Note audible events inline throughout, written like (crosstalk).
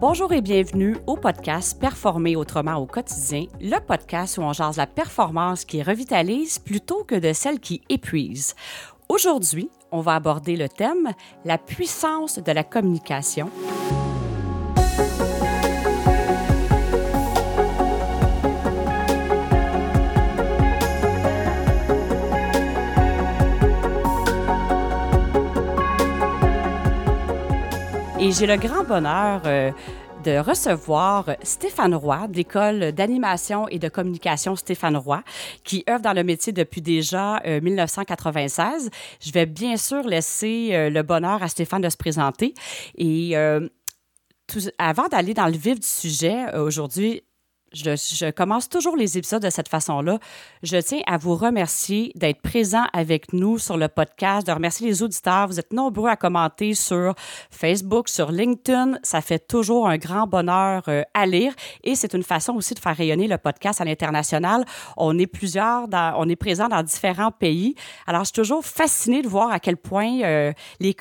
Bonjour et bienvenue au podcast Performer autrement au quotidien, le podcast où on jase la performance qui revitalise plutôt que de celle qui épuise. Aujourd'hui, on va aborder le thème La puissance de la communication. Et j'ai le grand bonheur euh, de recevoir Stéphane Roy de l'École d'animation et de communication Stéphane Roy, qui œuvre dans le métier depuis déjà 1996. Euh, Je vais bien sûr laisser euh, le bonheur à Stéphane de se présenter. Et avant d'aller dans le vif du sujet aujourd'hui, je, commence toujours les épisodes de cette façon-là. Je tiens à vous remercier d'être présent avec nous sur le podcast, de remercier les auditeurs. Vous êtes nombreux à commenter sur Facebook, sur LinkedIn. Ça fait toujours un grand bonheur euh, à lire et c'est une façon aussi de faire rayonner le podcast à l'international. On est plusieurs, on est présent dans différents pays. Alors, je suis toujours fascinée de voir à quel point euh, les,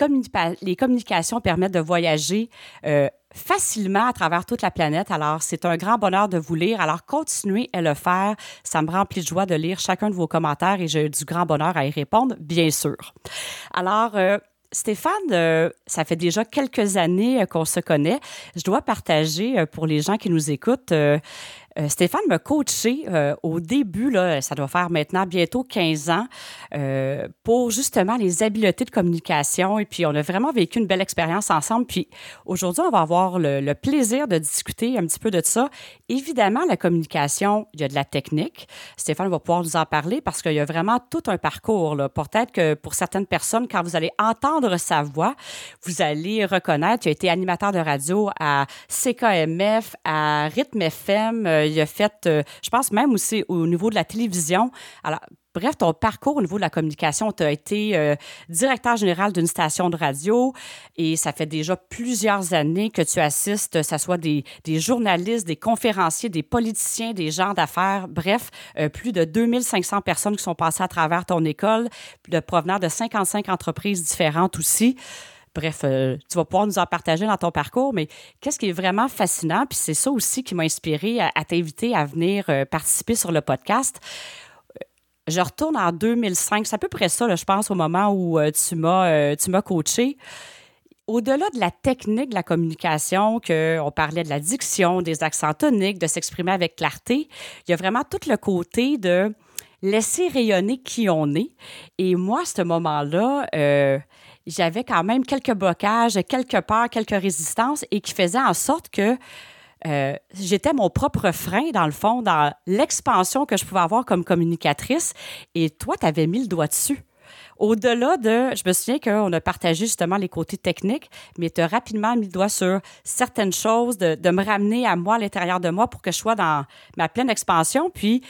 les communications permettent de voyager euh, facilement à travers toute la planète. Alors, c'est un grand bonheur de vous lire. Alors, continuez à le faire. Ça me remplit de joie de lire chacun de vos commentaires et j'ai du grand bonheur à y répondre, bien sûr. Alors, euh, Stéphane, euh, ça fait déjà quelques années qu'on se connaît. Je dois partager euh, pour les gens qui nous écoutent euh, Stéphane m'a coaché euh, au début, là, ça doit faire maintenant bientôt 15 ans, euh, pour justement les habiletés de communication. Et puis, on a vraiment vécu une belle expérience ensemble. Puis, aujourd'hui, on va avoir le, plaisir de discuter un petit peu de ça. Évidemment, la communication, il y a de la technique. Stéphane va pouvoir nous en parler parce qu'il y a vraiment tout un parcours. Peut-être que pour certaines personnes, quand vous allez entendre sa voix, vous allez reconnaître qu'il a été animateur de radio à CKMF, à Rythme FM, il a fait, euh, je pense même aussi au niveau de la télévision. Alors, bref, ton parcours au niveau de la communication, tu as été euh, directeur général d'une station de radio et ça fait déjà plusieurs années que tu assistes, que ce soit des, journalistes, des conférenciers, des politiciens, des gens d'affaires, bref, euh, plus de 2500 personnes qui sont passées à travers ton école, de provenant de 55 entreprises différentes aussi. Bref, euh, tu vas pouvoir nous en partager dans ton parcours, mais qu'est-ce qui est vraiment fascinant, puis c'est ça aussi qui m'a inspiré à, t'inviter à venir euh, participer sur le podcast. Euh, je retourne en 2005, c'est à peu près ça, je pense, au moment où tu m'as tu m'as coaché au-delà de la technique de la communication, qu'on parlait de la diction, des accents toniques, de s'exprimer avec clarté, il y a vraiment tout le côté de laisser rayonner qui on est. Et moi, à ce moment-là, j'avais quand même quelques blocages, quelques peurs, quelques résistances et qui faisaient en sorte que euh, j'étais mon propre frein, dans le fond, dans l'expansion que je pouvais avoir comme communicatrice. Et toi, tu avais mis le doigt dessus. Au-delà de, je me souviens qu'on a partagé justement les côtés techniques, mais tu as rapidement mis le doigt sur certaines choses, de, de me ramener à moi, à l'intérieur de moi, pour que je sois dans ma pleine expansion. Puis,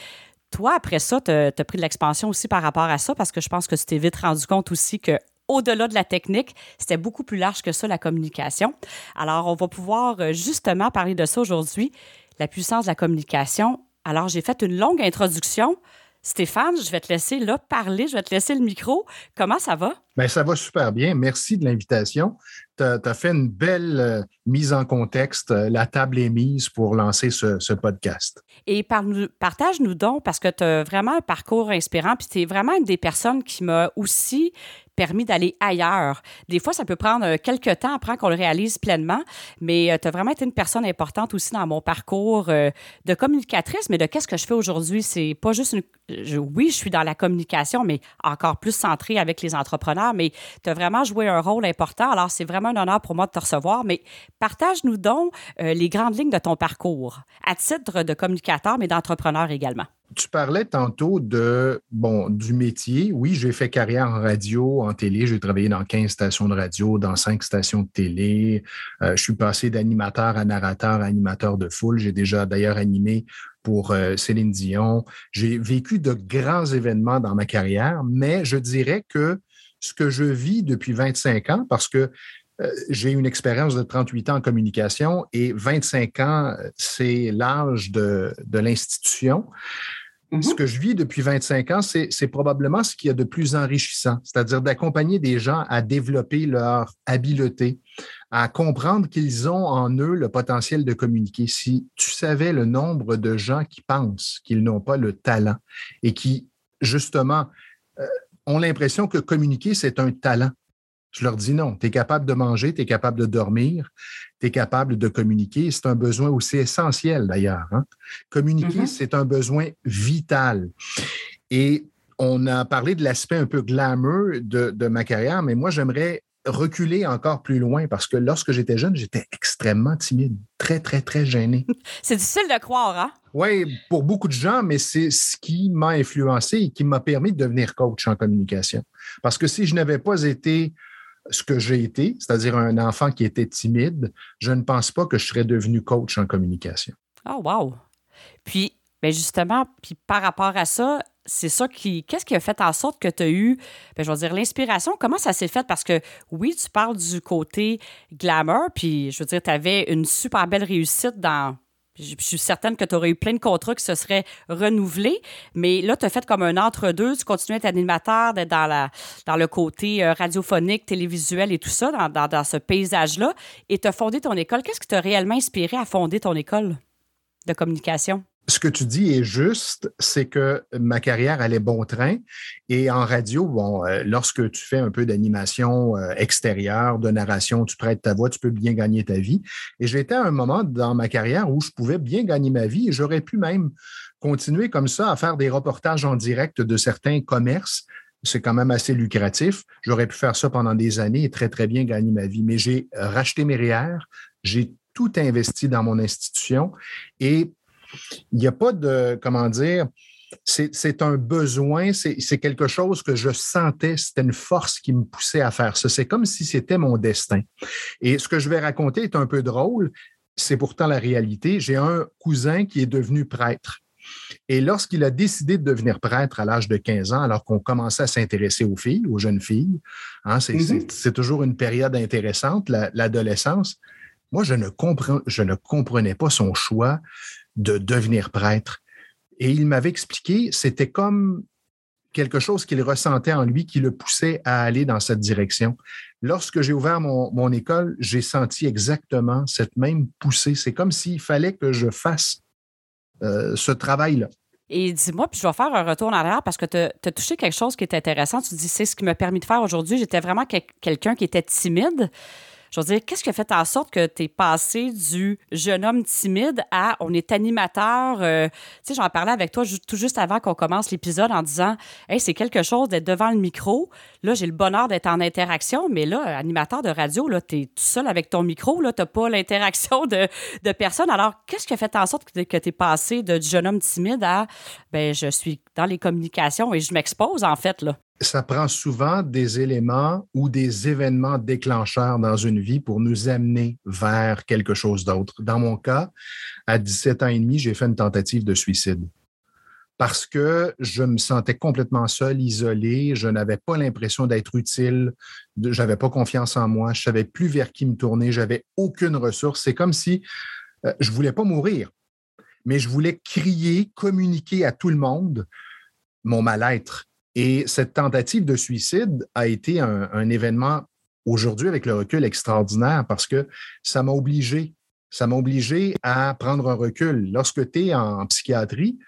toi, après ça, tu as, pris de l'expansion aussi par rapport à ça, parce que je pense que tu t'es vite rendu compte aussi que au-delà de la technique, c'était beaucoup plus large que ça, la communication. Alors, on va pouvoir euh, justement parler de ça aujourd'hui, la puissance de la communication. Alors, j'ai fait une longue introduction. Stéphane, je vais te laisser là parler, je vais te laisser le micro. Comment ça va? Bien, ça va super bien. Merci de l'invitation. Tu as, fait une belle euh, mise en contexte. La table est mise pour lancer ce, podcast. Et partage-nous donc, parce que tu as vraiment un parcours inspirant, puis tu es vraiment une des personnes qui m'a aussi permis d'aller ailleurs. Des fois, ça peut prendre euh, quelques temps après qu'on le réalise pleinement, mais euh, tu as vraiment été une personne importante aussi dans mon parcours euh, de communicatrice, mais de qu'est-ce que je fais aujourd'hui. C'est pas juste une. oui, je suis dans la communication, mais encore plus centrée avec les entrepreneurs, mais tu as vraiment joué un rôle important. Alors, c'est vraiment un honneur pour moi de te recevoir, mais partage-nous donc les grandes lignes de ton parcours à titre de communicateur, mais d'entrepreneur également. Tu parlais tantôt de bon du métier. Oui, j'ai fait carrière en radio, en télé. J'ai travaillé dans 15 stations de radio, dans 5 stations de télé. Euh, je suis passé d'animateur à narrateur, à animateur de foule. J'ai déjà d'ailleurs animé pour euh, Céline Dion. J'ai vécu de grands événements dans ma carrière, mais je dirais que ce que je vis depuis 25 ans, parce que euh, j'ai une expérience de 38 ans en communication et 25 ans, c'est l'âge de, de l'institution. Mm-hmm. Ce que je vis depuis 25 ans, c'est probablement ce qu'il y a de plus enrichissant, c'est-à-dire d'accompagner des gens à développer leur habileté, à comprendre qu'ils ont en eux le potentiel de communiquer. Si tu savais le nombre de gens qui pensent qu'ils n'ont pas le talent et qui, justement, euh, ont l'impression que communiquer, c'est un talent. Je leur dis non, tu es capable de manger, tu es capable de dormir, tu es capable de communiquer. C'est un besoin aussi essentiel d'ailleurs. Hein. Communiquer, mm-hmm. c'est un besoin vital. Et on a parlé de l'aspect un peu glamour de, de ma carrière, mais moi, j'aimerais reculer encore plus loin parce que lorsque j'étais jeune, j'étais extrêmement timide, très, très, très gêné. (laughs) C'est difficile de croire, hein? Oui, pour beaucoup de gens, mais c'est ce qui m'a influencé et qui m'a permis de devenir coach en communication. Parce que si je n'avais pas été ce que j'ai été, c'est-à-dire un enfant qui était timide, je ne pense pas que je serais devenu coach en communication. Oh, wow! Puis, ben justement, par rapport à ça, c'est ça qui. Qu'est-ce qui a fait en sorte que tu as eu, ben, je vais dire, l'inspiration? Comment ça s'est fait? Parce que oui, tu parles du côté glamour, puis je veux dire, tu avais une super belle réussite dans. Je suis certaine que tu aurais eu plein de contrats qui se seraient renouvelés, mais là, tu as fait comme un entre-deux. Tu continues à être animateur, d'être dans, le côté euh, radiophonique, télévisuel et tout ça, dans, dans ce paysage-là, et tu as fondé ton école. Qu'est-ce qui t'a réellement inspiré à fonder ton école de communication? Ce que tu dis est juste, c'est que ma carrière allait bon train. Et en radio, bon, euh, lorsque tu fais un peu d'animation euh, extérieure, de narration, tu prêtes ta voix, tu peux bien gagner ta vie. Et j'étais à un moment dans ma carrière où je pouvais bien gagner ma vie et j'aurais pu même continuer comme ça à faire des reportages en direct de certains commerces. C'est quand même assez lucratif. J'aurais pu faire ça pendant des années et très, très bien gagner ma vie. Mais j'ai racheté mes REER, j'ai tout investi dans mon institution et il n'y a pas de, comment dire, c'est un besoin, c'est quelque chose que je sentais, c'était une force qui me poussait à faire ça. C'est comme si c'était mon destin. Et ce que je vais raconter est un peu drôle, c'est pourtant la réalité. J'ai un cousin qui est devenu prêtre. Et lorsqu'il a décidé de devenir prêtre à l'âge de 15 ans, alors qu'on commençait à s'intéresser aux filles, aux jeunes filles, hein, mm-hmm. c'est toujours une période intéressante, l'adolescence. Moi, je ne, je ne comprenais pas son choix de devenir prêtre. Et il m'avait expliqué, c'était comme quelque chose qu'il ressentait en lui qui le poussait à aller dans cette direction. Lorsque j'ai ouvert mon, école, j'ai senti exactement cette même poussée. C'est comme s'il fallait que je fasse euh, ce travail-là. Et dis-moi, puis je vais faire un retour en arrière parce que tu as, touché quelque chose qui est intéressant. Tu dis, c'est ce qui m'a permis de faire aujourd'hui. J'étais vraiment quelqu'un qui était timide je veux dire, qu'est-ce qui a fait en sorte que tu es passé du jeune homme timide à on est animateur? Euh, tu sais, j'en parlais avec toi tout juste avant qu'on commence l'épisode en disant, hey, c'est quelque chose d'être devant le micro. Là, j'ai le bonheur d'être en interaction, mais là, animateur de radio, là, tu es tout seul avec ton micro, là, tu pas l'interaction de, de personne. Alors, qu'est-ce qui a fait en sorte que, tu es passé de, du jeune homme timide à, ben, je suis dans les communications et je m'expose, en fait, là? Ça prend souvent des éléments ou des événements déclencheurs dans une vie pour nous amener vers quelque chose d'autre. Dans mon cas, à 17 ans et demi, j'ai fait une tentative de suicide parce que je me sentais complètement seul, isolé, je n'avais pas l'impression d'être utile, je n'avais pas confiance en moi, je savais plus vers qui me tourner, j'avais aucune ressource. C'est comme si euh, je voulais pas mourir, mais je voulais crier, communiquer à tout le monde mon mal-être et cette tentative de suicide a été un, événement aujourd'hui avec le recul extraordinaire parce que ça m'a obligé, ça m'a obligé à prendre un recul. Lorsque tu es en psychiatrie,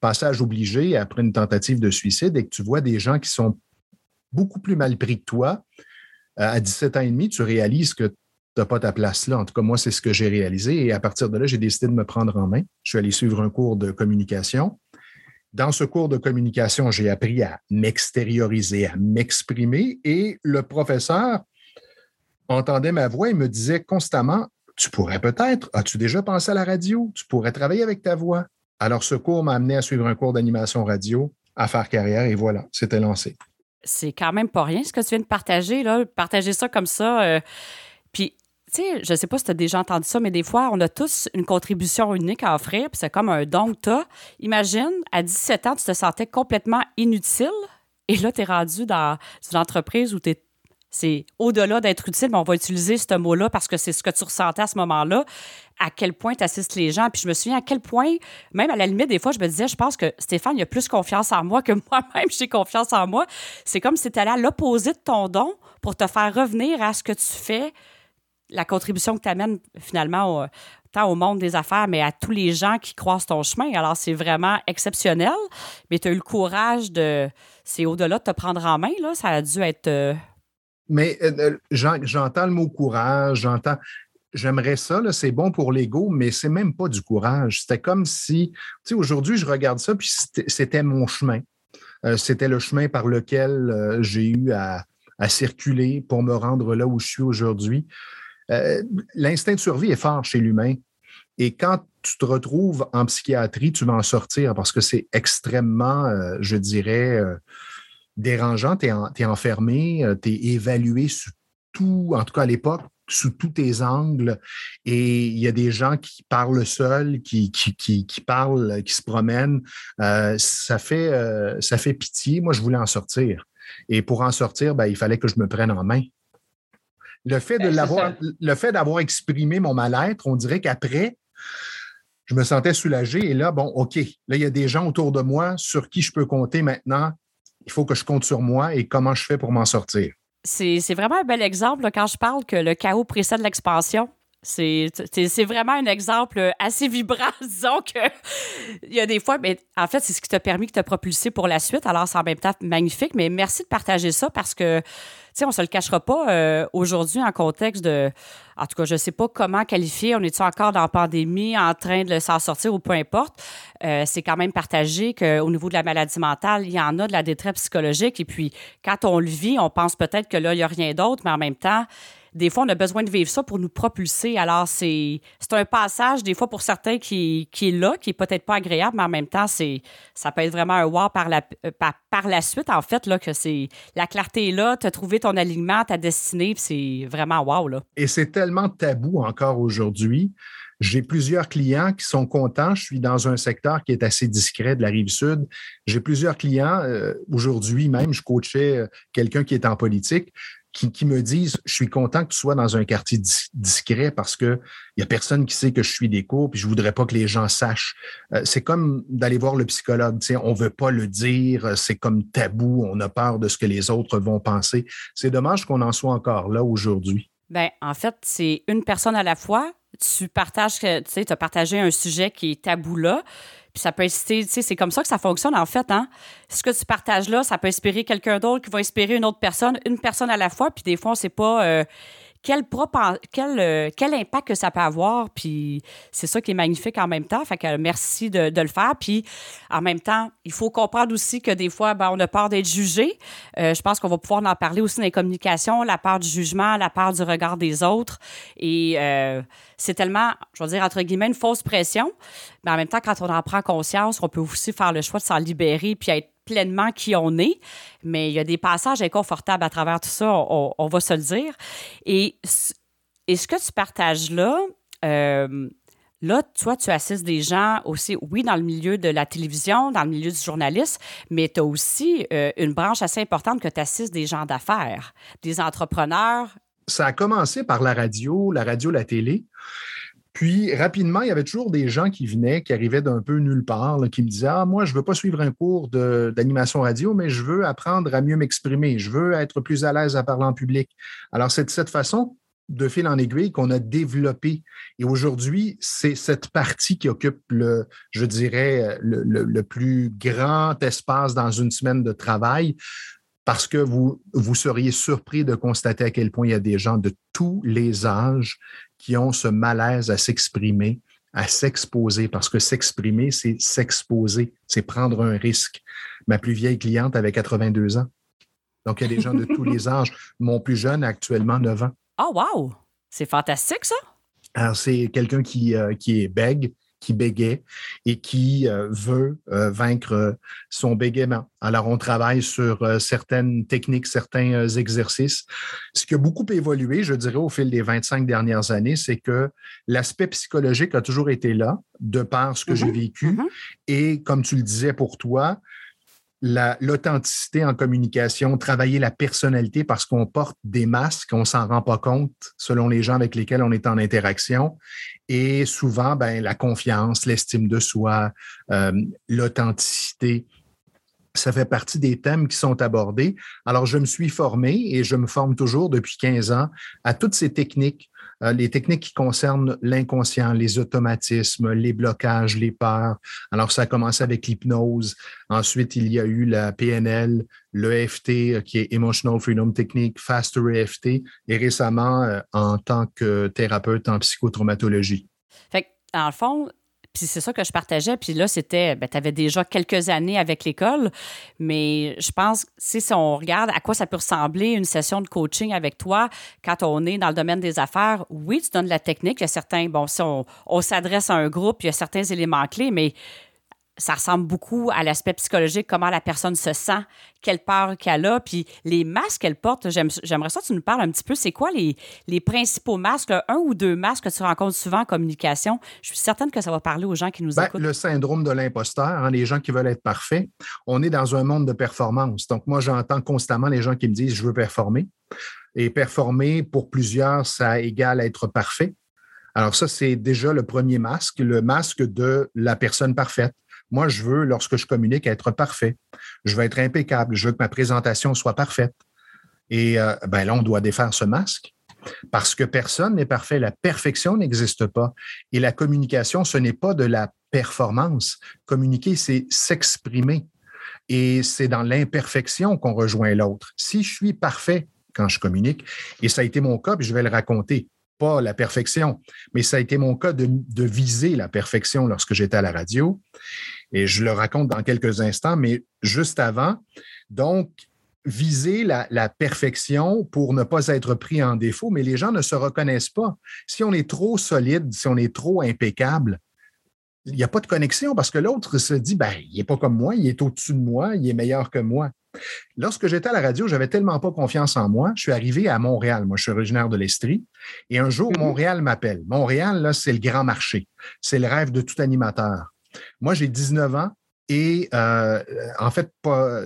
passage obligé après une tentative de suicide et que tu vois des gens qui sont beaucoup plus mal pris que toi, euh, à 17 ans et demi, tu réalises que tu n'as pas ta place là. En tout cas, moi, c'est ce que j'ai réalisé. Et à partir de là, j'ai décidé de me prendre en main. Je suis allé suivre un cours de communication. Dans ce cours de communication, j'ai appris à m'extérioriser, à m'exprimer et le professeur entendait ma voix et me disait constamment, tu pourrais peut-être, as-tu déjà pensé à la radio? Tu pourrais travailler avec ta voix. Alors ce cours m'a amené à suivre un cours d'animation radio, à faire carrière et voilà, c'était lancé. C'est quand même pas rien ce que tu viens de partager, là. Partager ça comme ça. Euh, puis tu sais, je sais pas si tu as déjà entendu ça, mais des fois, on a tous une contribution unique à offrir, puis c'est comme un don que tu. Imagine, à 17 ans, tu te sentais complètement inutile, et là, tu es rendu dans une entreprise où tu es c'est au-delà d'être utile, mais on va utiliser ce mot-là parce que c'est ce que tu ressentais à ce moment-là, à quel point tu assistes les gens. Puis je me souviens à quel point, même à la limite, des fois, je me disais, je pense que Stéphane, il a plus confiance en moi que (laughs) moi-même, j'ai confiance en moi. C'est comme si tu allé à l'opposé de ton don pour te faire revenir à ce que tu fais, la contribution que tu amènes finalement tant au monde des affaires, mais à tous les gens qui croisent ton chemin. Alors, c'est vraiment exceptionnel, mais tu as eu le courage de. C'est au-delà de te prendre en main, là. Ça a dû être. Euh, mais euh, j'entends le mot courage, j'entends. J'aimerais ça, c'est bon pour l'ego, mais c'est même pas du courage. C'était comme si, tu sais, aujourd'hui, je regarde ça, puis c'était mon chemin. Euh, c'était le chemin par lequel j'ai eu à, circuler pour me rendre là où je suis aujourd'hui. L'instinct de survie est fort chez l'humain. Et quand tu te retrouves en psychiatrie, tu vas en sortir parce que c'est extrêmement, je dirais, dérangeant, tu es, enfermé, tu es évalué sous tout, en tout cas à l'époque, sous tous tes angles. Et il y a des gens qui parlent seuls, qui, qui, qui, parlent, qui se promènent. Euh, ça, fait, euh, ça fait pitié. Moi, je voulais en sortir. Et pour en sortir, ben, il fallait que je me prenne en main. Le fait de ben, l'avoir, le fait d'avoir exprimé mon mal-être, on dirait qu'après, je me sentais soulagé. Et là, bon, OK, là, il y a des gens autour de moi sur qui je peux compter maintenant il faut que je compte sur moi et comment je fais pour m'en sortir. C'est vraiment un bel exemple quand je parle que le chaos précède l'expansion. C'est vraiment un exemple assez vibrant. (laughs) Disons que il y a des fois, mais en fait, c'est ce qui t'a permis de te propulser pour la suite. Alors, c'est en même temps magnifique. Mais merci de partager ça parce que sais, on se le cachera pas euh, aujourd'hui en contexte de. En tout cas, je sais pas comment qualifier. On est encore dans la pandémie, en train de s'en sortir ou peu importe. Euh, c'est quand même partagé qu'au niveau de la maladie mentale, il y en a de la détresse psychologique. Et puis, quand on le vit, on pense peut-être que là, il n'y a rien d'autre, mais en même temps, des fois, on a besoin de vivre ça pour nous propulser. Alors, c'est un passage, des fois, pour certains, qui, qui est là, qui est peut-être pas agréable, mais en même temps, c'est ça peut être vraiment un wow par la, euh, par, la suite, en fait, là, que c'est la clarté est là, tu as trouvé ton alignement, ta destinée, c'est vraiment wow, là. Et c'est tellement tabou encore aujourd'hui. J'ai plusieurs clients qui sont contents. Je suis dans un secteur qui est assez discret de la rive sud. J'ai plusieurs clients. Euh, aujourd'hui même, je coachais euh, quelqu'un qui est en politique qui, me disent Je suis content que tu sois dans un quartier discret parce qu'il n'y a personne qui sait que je suis des cours, puis je voudrais pas que les gens sachent. Euh, c'est comme d'aller voir le psychologue. On ne veut pas le dire, c'est comme tabou, on a peur de ce que les autres vont penser. C'est dommage qu'on en soit encore là aujourd'hui. Bien, en fait, c'est une personne à la fois. Tu partages, tu sais, tu as partagé un sujet qui est tabou là. Puis ça peut inciter, tu sais, c'est comme ça que ça fonctionne en fait. Hein? Ce que tu partages là, ça peut inspirer quelqu'un d'autre qui va inspirer une autre personne, une personne à la fois. Puis des fois, on sait pas euh, quel, quel, euh, quel impact que ça peut avoir. Puis c'est ça qui est magnifique en même temps. Fait que merci de, de, le faire. Puis en même temps, il faut comprendre aussi que des fois, ben, on a peur d'être jugé. Euh, je pense qu'on va pouvoir en parler aussi dans les communications, la peur du jugement, la peur du regard des autres. Et c'est tellement, je veux dire, entre guillemets, une fausse pression. Mais en même temps, quand on en prend conscience, on peut aussi faire le choix de s'en libérer puis être pleinement qui on est. Mais il y a des passages inconfortables à travers tout ça, on, va se le dire. Et, et ce que tu partages là, euh, Là, toi, tu assistes des gens aussi, oui, dans le milieu de la télévision, dans le milieu du journalisme, mais tu as aussi euh, une branche assez importante que tu assistes des gens d'affaires, des entrepreneurs, ça a commencé par la radio, la radio, la télé. Puis rapidement, il y avait toujours des gens qui venaient, qui arrivaient d'un peu nulle part, qui me disaient Ah, moi, je ne veux pas suivre un cours d'animation radio, mais je veux apprendre à mieux m'exprimer. Je veux être plus à l'aise à parler en public. Alors, c'est de cette façon, de fil en aiguille, qu'on a développé. Et aujourd'hui, c'est cette partie qui occupe le, je dirais, le plus grand espace dans une semaine de travail parce que vous, vous seriez surpris de constater à quel point il y a des gens de tous les âges qui ont ce malaise à s'exprimer, à s'exposer, parce que s'exprimer, c'est s'exposer, c'est prendre un risque. Ma plus vieille cliente avait 82 ans. Donc, il y a des gens de tous les (laughs) âges. Mon plus jeune a actuellement 9 ans. Oh, wow! C'est fantastique, ça! Alors, c'est quelqu'un qui, euh, qui est bègue, qui bégait et qui euh, veut euh, vaincre euh, son bégaiement. Alors, on travaille sur certaines techniques, certains exercices. Ce qui a beaucoup évolué, je dirais, au fil des 25 dernières années, c'est que l'aspect psychologique a toujours été là, de par ce que j'ai mm-hmm. vécu. Mm-hmm. Et comme tu le disais pour toi, l'authenticité en communication, travailler la personnalité parce qu'on porte des masques, on s'en rend pas compte selon les gens avec lesquels on est en interaction. Et souvent, ben, la confiance, l'estime de soi, euh, l'authenticité, ça fait partie des thèmes qui sont abordés. Alors, je me suis formé et je me forme toujours depuis 15 ans à toutes ces techniques, les techniques qui concernent l'inconscient, les automatismes, les blocages, les peurs. Alors, ça a commencé avec l'hypnose. Ensuite, il y a eu la PNL, l'EFT, euh, qui est Emotional Freedom Technique, Faster EFT, et récemment euh, en tant que thérapeute en psychotraumatologie. Fait en fond, puis c'est ça que je partageais. Puis là, c'était, ben, tu déjà quelques années avec l'école, mais je pense, si on regarde à quoi ça peut ressembler une session de coaching avec toi quand on est dans le domaine des affaires, oui, tu donnes la technique. Il y a certains, bon, si on s'adresse à un groupe, il y a certains éléments clés, mais ça ressemble beaucoup à l'aspect psychologique, comment la personne se sent, quelle peur qu'elle a, puis les masques qu'elle porte. J'aimerais ça que tu nous parles un petit peu. C'est quoi les, les principaux masques, un ou deux masques que tu rencontres souvent en communication? Je suis certaine que ça va parler aux gens qui nous ben, écoutent. Le syndrome de l'imposteur, hein, les gens qui veulent être parfaits. On est dans un monde de performance. Donc, moi, j'entends constamment les gens qui me disent, je veux performer. Et performer, pour plusieurs, ça égale être parfait. Alors ça, c'est déjà le premier masque, le masque de la personne parfaite. Moi, je veux, lorsque je communique, être parfait. Je veux être impeccable. Je veux que ma présentation soit parfaite. Et euh, ben là, on doit défaire ce masque parce que personne n'est parfait. La perfection n'existe pas. Et la communication, ce n'est pas de la performance. Communiquer, c'est s'exprimer. Et c'est dans l'imperfection qu'on rejoint l'autre. Si je suis parfait quand je communique, et ça a été mon cas, puis je vais le raconter, pas la perfection, mais ça a été mon cas de, de viser la perfection lorsque j'étais à la radio. Et je le raconte dans quelques instants, mais juste avant, donc, viser la, perfection pour ne pas être pris en défaut, mais les gens ne se reconnaissent pas. Si on est trop solide, si on est trop impeccable, il n'y a pas de connexion parce que l'autre se dit, ben, il n'est pas comme moi, il est au-dessus de moi, il est meilleur que moi. Lorsque j'étais à la radio, j'avais tellement pas confiance en moi. Je suis arrivé à Montréal. Moi, je suis originaire de l'Estrie. Et un jour, mm-hmm. Montréal m'appelle. Montréal, là, c'est le grand marché. C'est le rêve de tout animateur. Moi, j'ai 19 ans et euh, en fait,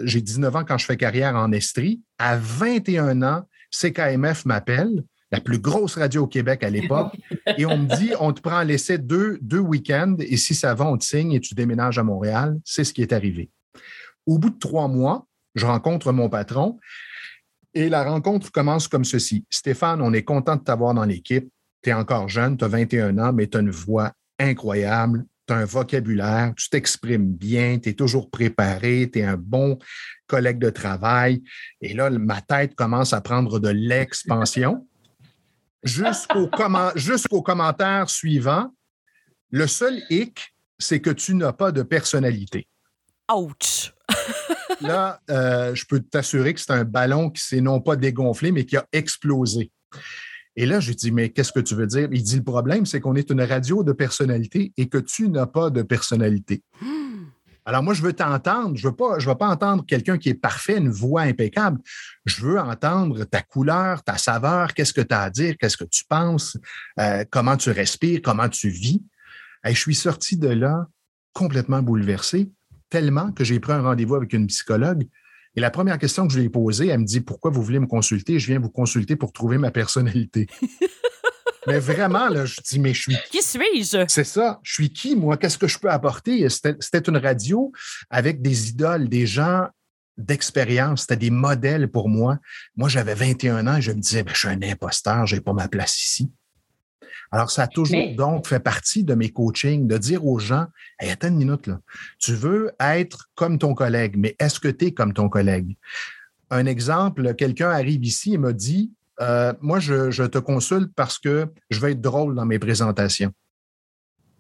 j'ai 19 ans quand je fais carrière en Estrie. À 21 ans, CKMF m'appelle, la plus grosse radio au Québec à l'époque, et on me dit on te prend à l'essai deux, deux week-ends et si ça va, on te signe et tu déménages à Montréal. C'est ce qui est arrivé. Au bout de trois mois, je rencontre mon patron et la rencontre commence comme ceci. Stéphane, on est content de t'avoir dans l'équipe. Tu es encore jeune, tu as 21 ans, mais tu as une voix incroyable tu as un vocabulaire, tu t'exprimes bien, tu es toujours préparé, tu es un bon collègue de travail. Et là, ma tête commence à prendre de l'expansion. Jusqu'au commentaire suivant, le seul hic, c'est que tu n'as pas de personnalité. Ouch! (laughs) là, euh, je peux t'assurer que c'est un ballon qui s'est non pas dégonflé, mais qui a explosé. Et là, je dis, mais qu'est-ce que tu veux dire? Il dit, le problème, c'est qu'on est une radio de personnalité et que tu n'as pas de personnalité. Hmm. Alors, moi, je veux t'entendre. Je ne veux, pas, je veux pas entendre quelqu'un qui est parfait, une voix impeccable. Je veux entendre ta couleur, ta saveur, qu'est-ce que tu as à dire, qu'est-ce que tu penses, euh, comment tu respires, comment tu vis. Et je suis sorti de là complètement bouleversé, tellement que j'ai pris un rendez-vous avec une psychologue et la première question que je lui ai posée, elle me dit Pourquoi vous voulez me consulter? Je viens vous consulter pour trouver ma personnalité. Mais vraiment, là, je dis Mais je suis. Qui suis-je? C'est ça. Je suis qui, moi? Qu'est-ce que je peux apporter? C'était une radio avec des idoles, des gens d'expérience. C'était des modèles pour moi. Moi, j'avais 21 ans et je me disais ben, Je suis un imposteur, je n'ai pas ma place ici. Alors, ça a toujours donc fait partie de mes coachings de dire aux gens, hey, attends une minute, là. tu veux être comme ton collègue, mais est-ce que tu es comme ton collègue? Un exemple, quelqu'un arrive ici et me dit, euh, moi, je, je, te consulte parce que je veux être drôle dans mes présentations.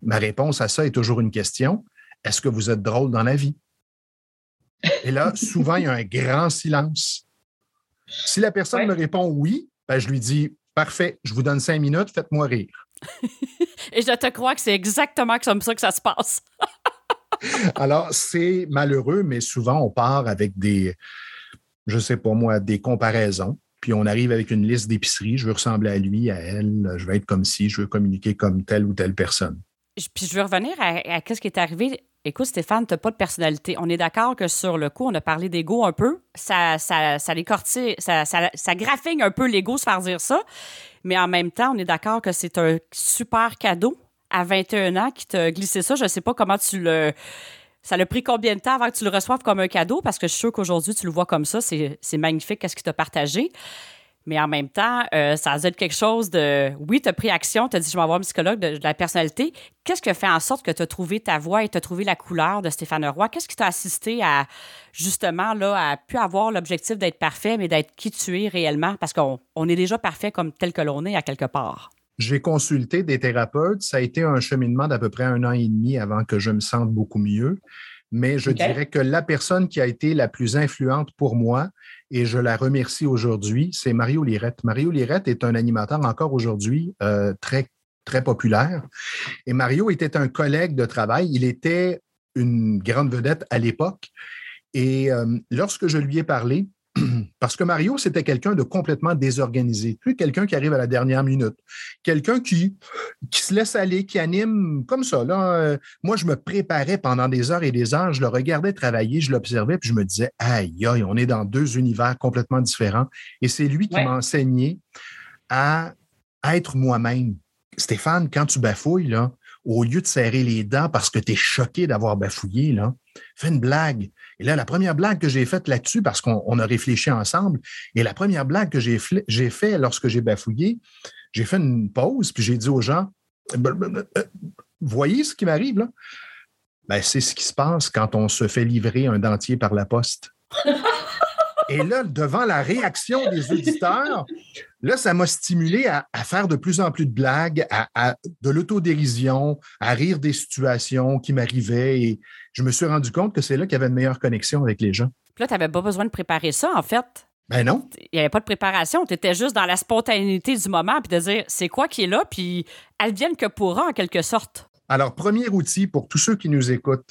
Ma réponse à ça est toujours une question. Est-ce que vous êtes drôle dans la vie? Et là, (laughs) souvent, il y a un grand silence. Si la personne me répond oui, ben, je lui dis Parfait, je vous donne cinq minutes, faites-moi rire. (laughs) Et je te crois que c'est exactement comme ça que ça se passe. (laughs) Alors, c'est malheureux, mais souvent, on part avec des, je sais pas moi, des comparaisons. Puis on arrive avec une liste d'épiceries. Je veux ressembler à lui, à elle. Je veux être comme si, je veux communiquer comme telle ou telle personne. Puis je veux revenir à, ce qui est arrivé écoute, Stéphane, tu n'as pas de personnalité. On est d'accord que sur le coup, on a parlé d'ego un peu. Ça, ça, ça ça, ça, ça graphine un peu l'ego, se faire dire ça. Mais en même temps, on est d'accord que c'est un super cadeau à 21 ans qui t'a glissé ça. Je ne sais pas comment tu le. Ça l'a pris combien de temps avant que tu le reçoives comme un cadeau? Parce que je suis sûre qu'aujourd'hui, tu le vois comme ça. C'est magnifique, qu'est-ce qu'il t'a partagé. Mais en même temps, euh, ça a être quelque chose de. Oui, tu as pris action, tu as dit je vais avoir un psychologue de, la personnalité. Qu'est-ce qui a fait en sorte que tu as trouvé ta voix et tu as trouvé la couleur de Stéphane Roy? Qu'est-ce qui t'a assisté à, justement, là, à pu avoir l'objectif d'être parfait, mais d'être qui tu es réellement? Parce qu'on on est déjà parfait comme tel que l'on est à quelque part. J'ai consulté des thérapeutes. Ça a été un cheminement d'à peu près un an et demi avant que je me sente beaucoup mieux. Mais je dirais que la personne qui a été la plus influente pour moi, et je la remercie aujourd'hui, c'est Mario Lirette. Mario Lirette est un animateur encore aujourd'hui euh, très, très populaire. Et Mario était un collègue de travail. Il était une grande vedette à l'époque. Et euh, lorsque je lui ai parlé, (clears throat) Parce que Mario, c'était quelqu'un de complètement désorganisé. Quelqu'un qui arrive à la dernière minute. Quelqu'un qui, qui se laisse aller, qui anime comme ça. Là, euh, moi, je me préparais pendant des heures et des heures. Je le regardais travailler, je l'observais, puis je me disais, aïe, aïe, on est dans deux univers complètement différents. Et c'est lui qui m'a enseigné à, être moi-même. Stéphane, quand tu bafouilles, là, au lieu de serrer les dents parce que tu es choqué d'avoir bafouillé, là, fais une blague. Et là, la première blague que j'ai faite là-dessus, parce qu'on a réfléchi ensemble, et la première blague que j'ai faite lorsque j'ai bafouillé, j'ai fait une pause, puis j'ai dit aux gens, ben, euh, voyez ce qui m'arrive là? Ben, c'est ce qui se passe quand on se fait livrer un dentier par la poste. (laughs) Et là, devant la réaction des auditeurs, là, ça m'a stimulé à, faire de plus en plus de blagues, à, de l'autodérision, à rire des situations qui m'arrivaient. Et je me suis rendu compte que c'est là qu'il y avait une meilleure connexion avec les gens. Puis là, tu n'avais pas besoin de préparer ça, en fait. Ben non. Il n'y avait pas de préparation. Tu étais juste dans la spontanéité du moment, puis de dire c'est quoi qui est là, puis elle vienne que pourra, en quelque sorte. Alors, premier outil pour tous ceux qui nous écoutent,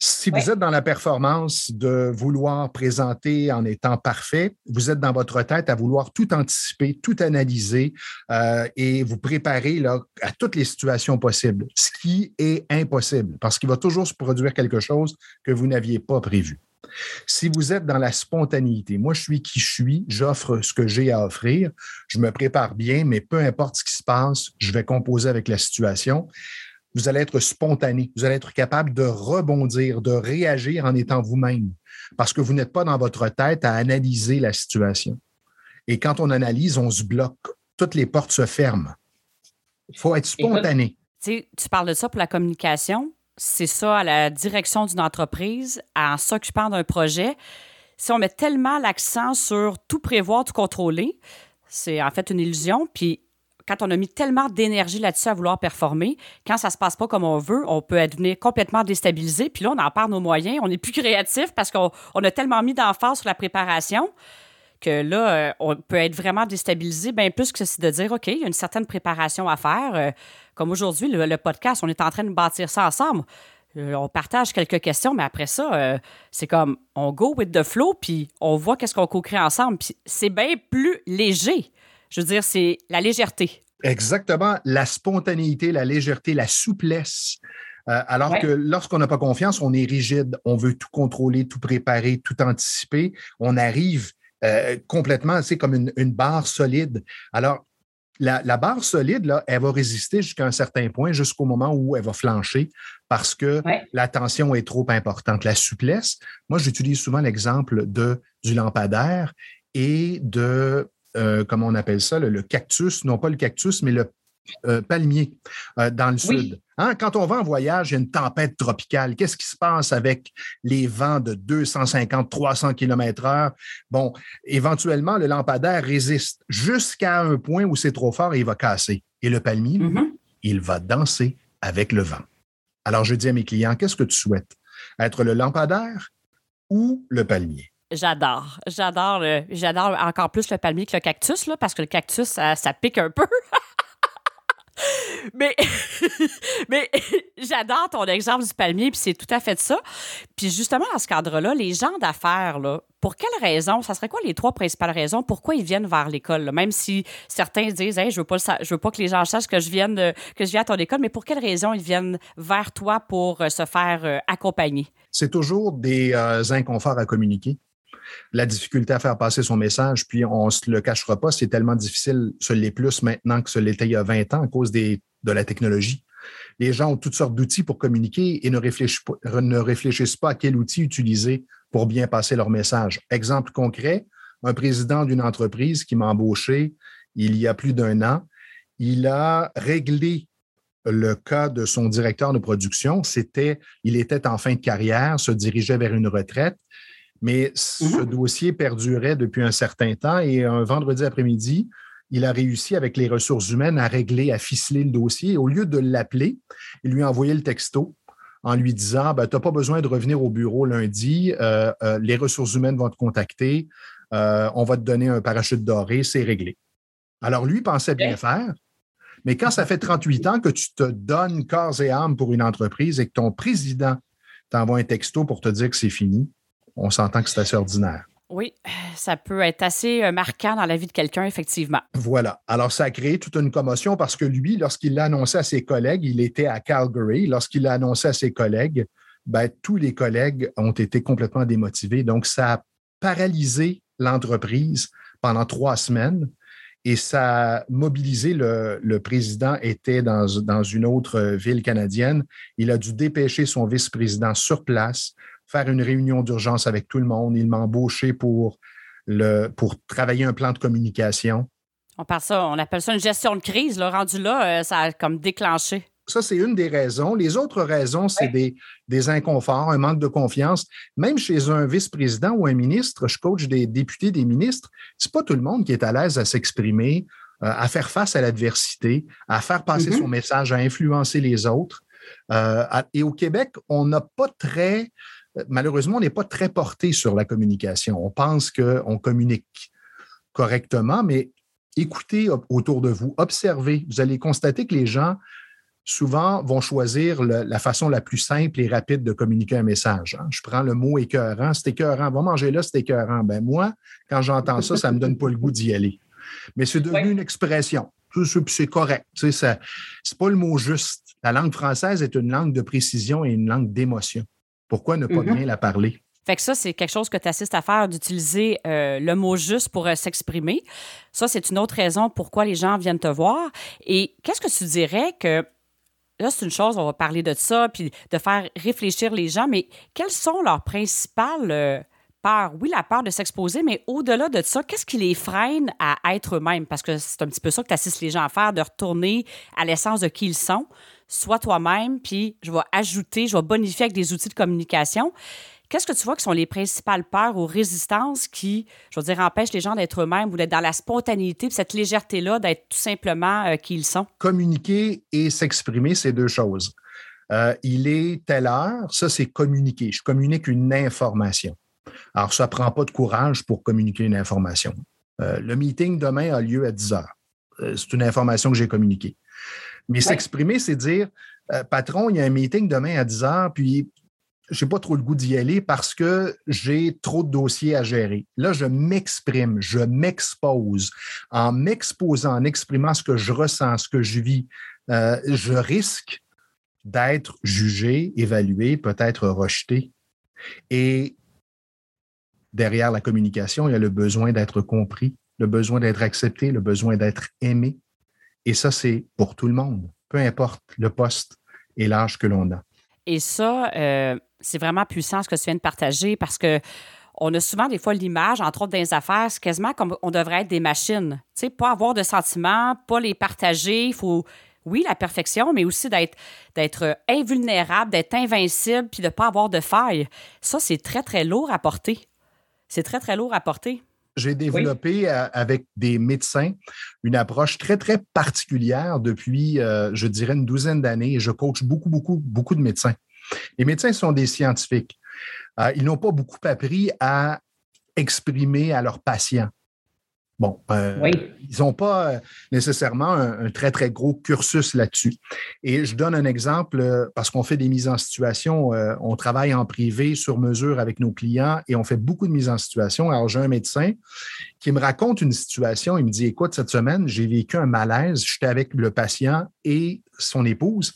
si vous êtes dans la performance de vouloir présenter en étant parfait, vous êtes dans votre tête à vouloir tout anticiper, tout analyser euh, et vous préparer là, à toutes les situations possibles, ce qui est impossible parce qu'il va toujours se produire quelque chose que vous n'aviez pas prévu. Si vous êtes dans la spontanéité, moi je suis qui je suis, j'offre ce que j'ai à offrir, je me prépare bien, mais peu importe ce qui se passe, je vais composer avec la situation vous allez être spontané, vous allez être capable de rebondir, de réagir en étant vous-même, parce que vous n'êtes pas dans votre tête à analyser la situation. Et quand on analyse, on se bloque, toutes les portes se ferment. Il faut être spontané. tu parles de ça pour la communication. C'est ça à la direction d'une entreprise, en s'occupant d'un projet. Si on met tellement l'accent sur tout prévoir, tout contrôler, c'est en fait une illusion. Puis quand on a mis tellement d'énergie là-dessus à vouloir performer, quand ça se passe pas comme on veut, on peut devenir complètement déstabilisé. Puis là, on en perd nos moyens, on n'est plus créatif parce qu'on a tellement mis d'emphase sur la préparation que là, euh, on peut être vraiment déstabilisé, bien plus que de dire, OK, il y a une certaine préparation à faire. Euh, comme aujourd'hui, le, podcast, on est en train de bâtir ça ensemble. Euh, on partage quelques questions, mais après ça, c'est comme on go with the flow, puis on voit qu'est-ce qu'on co-crée ensemble. Puis c'est bien plus léger. Je veux dire, c'est la légèreté. Exactement, la spontanéité, la légèreté, la souplesse. Euh, alors que lorsqu'on n'a pas confiance, on est rigide, on veut tout contrôler, tout préparer, tout anticiper. On arrive euh, complètement, c'est comme une, barre solide. Alors, la, barre solide, là, elle va résister jusqu'à un certain point, jusqu'au moment où elle va flancher parce que la tension est trop importante. La souplesse, moi, j'utilise souvent l'exemple de, du lampadaire et de euh, comment on appelle ça, le, cactus, non pas le cactus, mais le euh, palmier euh, dans le sud. Hein, quand on va en voyage, il y a une tempête tropicale. Qu'est-ce qui se passe avec les vents de 250, 300 km/h? Bon, éventuellement, le lampadaire résiste jusqu'à un point où c'est trop fort et il va casser. Et le palmier, mm-hmm. il va danser avec le vent. Alors, je dis à mes clients, qu'est-ce que tu souhaites? Être le lampadaire ou le palmier? J'adore. J'adore j'adore encore plus le palmier que le cactus, parce que le cactus, ça, pique un peu. (laughs) Mais, (laughs) mais j'adore ton exemple du palmier, puis c'est tout à fait ça. Puis justement, à ce cadre-là, les gens d'affaires, pour quelles raisons, ça serait quoi les trois principales raisons pourquoi ils viennent vers l'école? Même si certains disent hey, je veux pas veux pas que les gens sachent que je viens que je viens à ton école, mais pour quelles raisons ils viennent vers toi pour euh, se faire euh, accompagner? C'est toujours des euh, inconforts à communiquer la difficulté à faire passer son message, puis on ne se le cachera pas, c'est tellement difficile, ce l'est plus maintenant que ce l'était il y a 20 ans à cause de la technologie. Les gens ont toutes sortes d'outils pour communiquer et ne réfléchissent, pas, ne réfléchissent pas à quel outil utiliser pour bien passer leur message. Exemple concret, un président d'une entreprise qui m'a embauché il y a plus d'un an, il a réglé le cas de son directeur de production. C'était, il était en fin de carrière, se dirigeait vers une retraite mais ce mhm. dossier perdurait depuis un certain temps et un vendredi après-midi, il a réussi avec les ressources humaines à régler, à ficeler le dossier. au lieu de l'appeler, il lui a envoyé le texto en lui disant ben, Tu n'as pas besoin de revenir au bureau lundi, euh, euh, les ressources humaines vont te contacter, euh, on va te donner un parachute doré, c'est réglé. Alors lui pensait bien faire, mais quand ça fait 38 ans que tu te donnes corps et âme pour une entreprise et que ton président t'envoie un texto pour te dire que c'est fini, on s'entend que c'est assez ordinaire. Oui, ça peut être assez euh, marquant dans la vie de quelqu'un, effectivement. Voilà. Alors, ça a créé toute une commotion parce que lui, lorsqu'il l'a annoncé à ses collègues, il était à Calgary. Lorsqu'il l'a annoncé à ses collègues, ben, tous les collègues ont été complètement démotivés. Donc, ça a paralysé l'entreprise pendant trois semaines et ça a mobilisé le, le président était dans, dans, une autre ville canadienne. Il a dû dépêcher son vice-président sur place faire une réunion d'urgence avec tout le monde. Il m'a embauché pour, le, pour travailler un plan de communication. On, parle ça, on appelle ça une gestion de crise. Le rendu là, euh, ça a comme déclenché. Ça, c'est une des raisons. Les autres raisons, c'est des, des, inconforts, un manque de confiance. Même chez un vice-président ou un ministre, je coach des députés, des ministres, c'est pas tout le monde qui est à l'aise à s'exprimer, euh, à faire face à l'adversité, à faire passer mm-hmm. son message, à influencer les autres. Euh, et au Québec, on n'a pas très malheureusement, on n'est pas très porté sur la communication. On pense qu'on communique correctement, mais écoutez autour de vous, observez. Vous allez constater que les gens, souvent, vont choisir la façon la plus simple et rapide de communiquer un message. Hein. Je prends le mot écœurant. C'est écœurant. Va manger là, c'est écœurant. Ben moi, quand j'entends ça, ça ne me donne pas le goût d'y aller. Mais c'est devenu une expression. C'est correct. Ce n'est pas le mot juste. La langue française est une langue de précision et une langue d'émotion. Pourquoi ne pas mm-hmm. bien la parler? Fait que ça, c'est quelque chose que tu assistes à faire, d'utiliser euh, le mot juste pour euh, s'exprimer. Ça, c'est une autre raison pourquoi les gens viennent te voir. Et qu'est-ce que tu dirais que là, c'est une chose, on va parler de ça, puis de faire réfléchir les gens, mais quelles sont leurs principales euh, peurs? Oui, la peur de s'exposer, mais au-delà de ça, qu'est-ce qui les freine à être eux-mêmes? Parce que c'est un petit peu ça que tu assistes les gens à faire, de retourner à l'essence de qui ils sont sois toi-même, puis je vais ajouter, je vais bonifier avec des outils de communication. Qu'est-ce que tu vois qui sont les principales peurs ou résistances qui, je veux dire, empêchent les gens d'être eux-mêmes ou d'être dans la spontanéité, cette légèreté-là, d'être tout simplement euh, qui ils sont? Communiquer et s'exprimer, c'est deux choses. Euh, il est telle heure, ça, c'est communiquer. Je communique une information. Alors, ça ne prend pas de courage pour communiquer une information. Euh, le meeting demain a lieu à 10 heures. c'est une information que j'ai communiquée. Mais s'exprimer, c'est dire, euh, patron, il y a un meeting demain à 10 heures, puis je n'ai pas trop le goût d'y aller parce que j'ai trop de dossiers à gérer. Là, je m'exprime, je m'expose. En m'exposant, en exprimant ce que je ressens, ce que je vis, euh, je risque d'être jugé, évalué, peut-être rejeté. Et derrière la communication, il y a le besoin d'être compris, le besoin d'être accepté, le besoin d'être aimé. Et ça, c'est pour tout le monde, peu importe le poste et l'âge que l'on a. Et ça, euh, c'est vraiment puissant ce que tu viens de partager parce que on a souvent des fois l'image, entre autres dans les affaires, c'est quasiment comme on devrait être des machines. Tu sais, pas avoir de sentiments, pas les partager. Il faut, oui, la perfection, mais aussi d'être, d'être invulnérable, d'être invincible, puis de ne pas avoir de failles. Ça, c'est très, très lourd à porter. C'est très, très lourd à porter j'ai développé euh, avec des médecins une approche très, très particulière depuis, euh, je dirais, une douzaine d'années. Je coach beaucoup, beaucoup, beaucoup de médecins. Les médecins sont des scientifiques. Euh, ils n'ont pas beaucoup appris à exprimer à leurs patients. Bon, euh, ils n'ont pas euh, nécessairement un, très, très gros cursus là-dessus. Et je donne un exemple euh, parce qu'on fait des mises en situation. on travaille en privé sur mesure avec nos clients et on fait beaucoup de mises en situation. Alors, j'ai un médecin qui me raconte une situation. Il me dit Écoute, cette semaine, j'ai vécu un malaise. J'étais avec le patient et son épouse.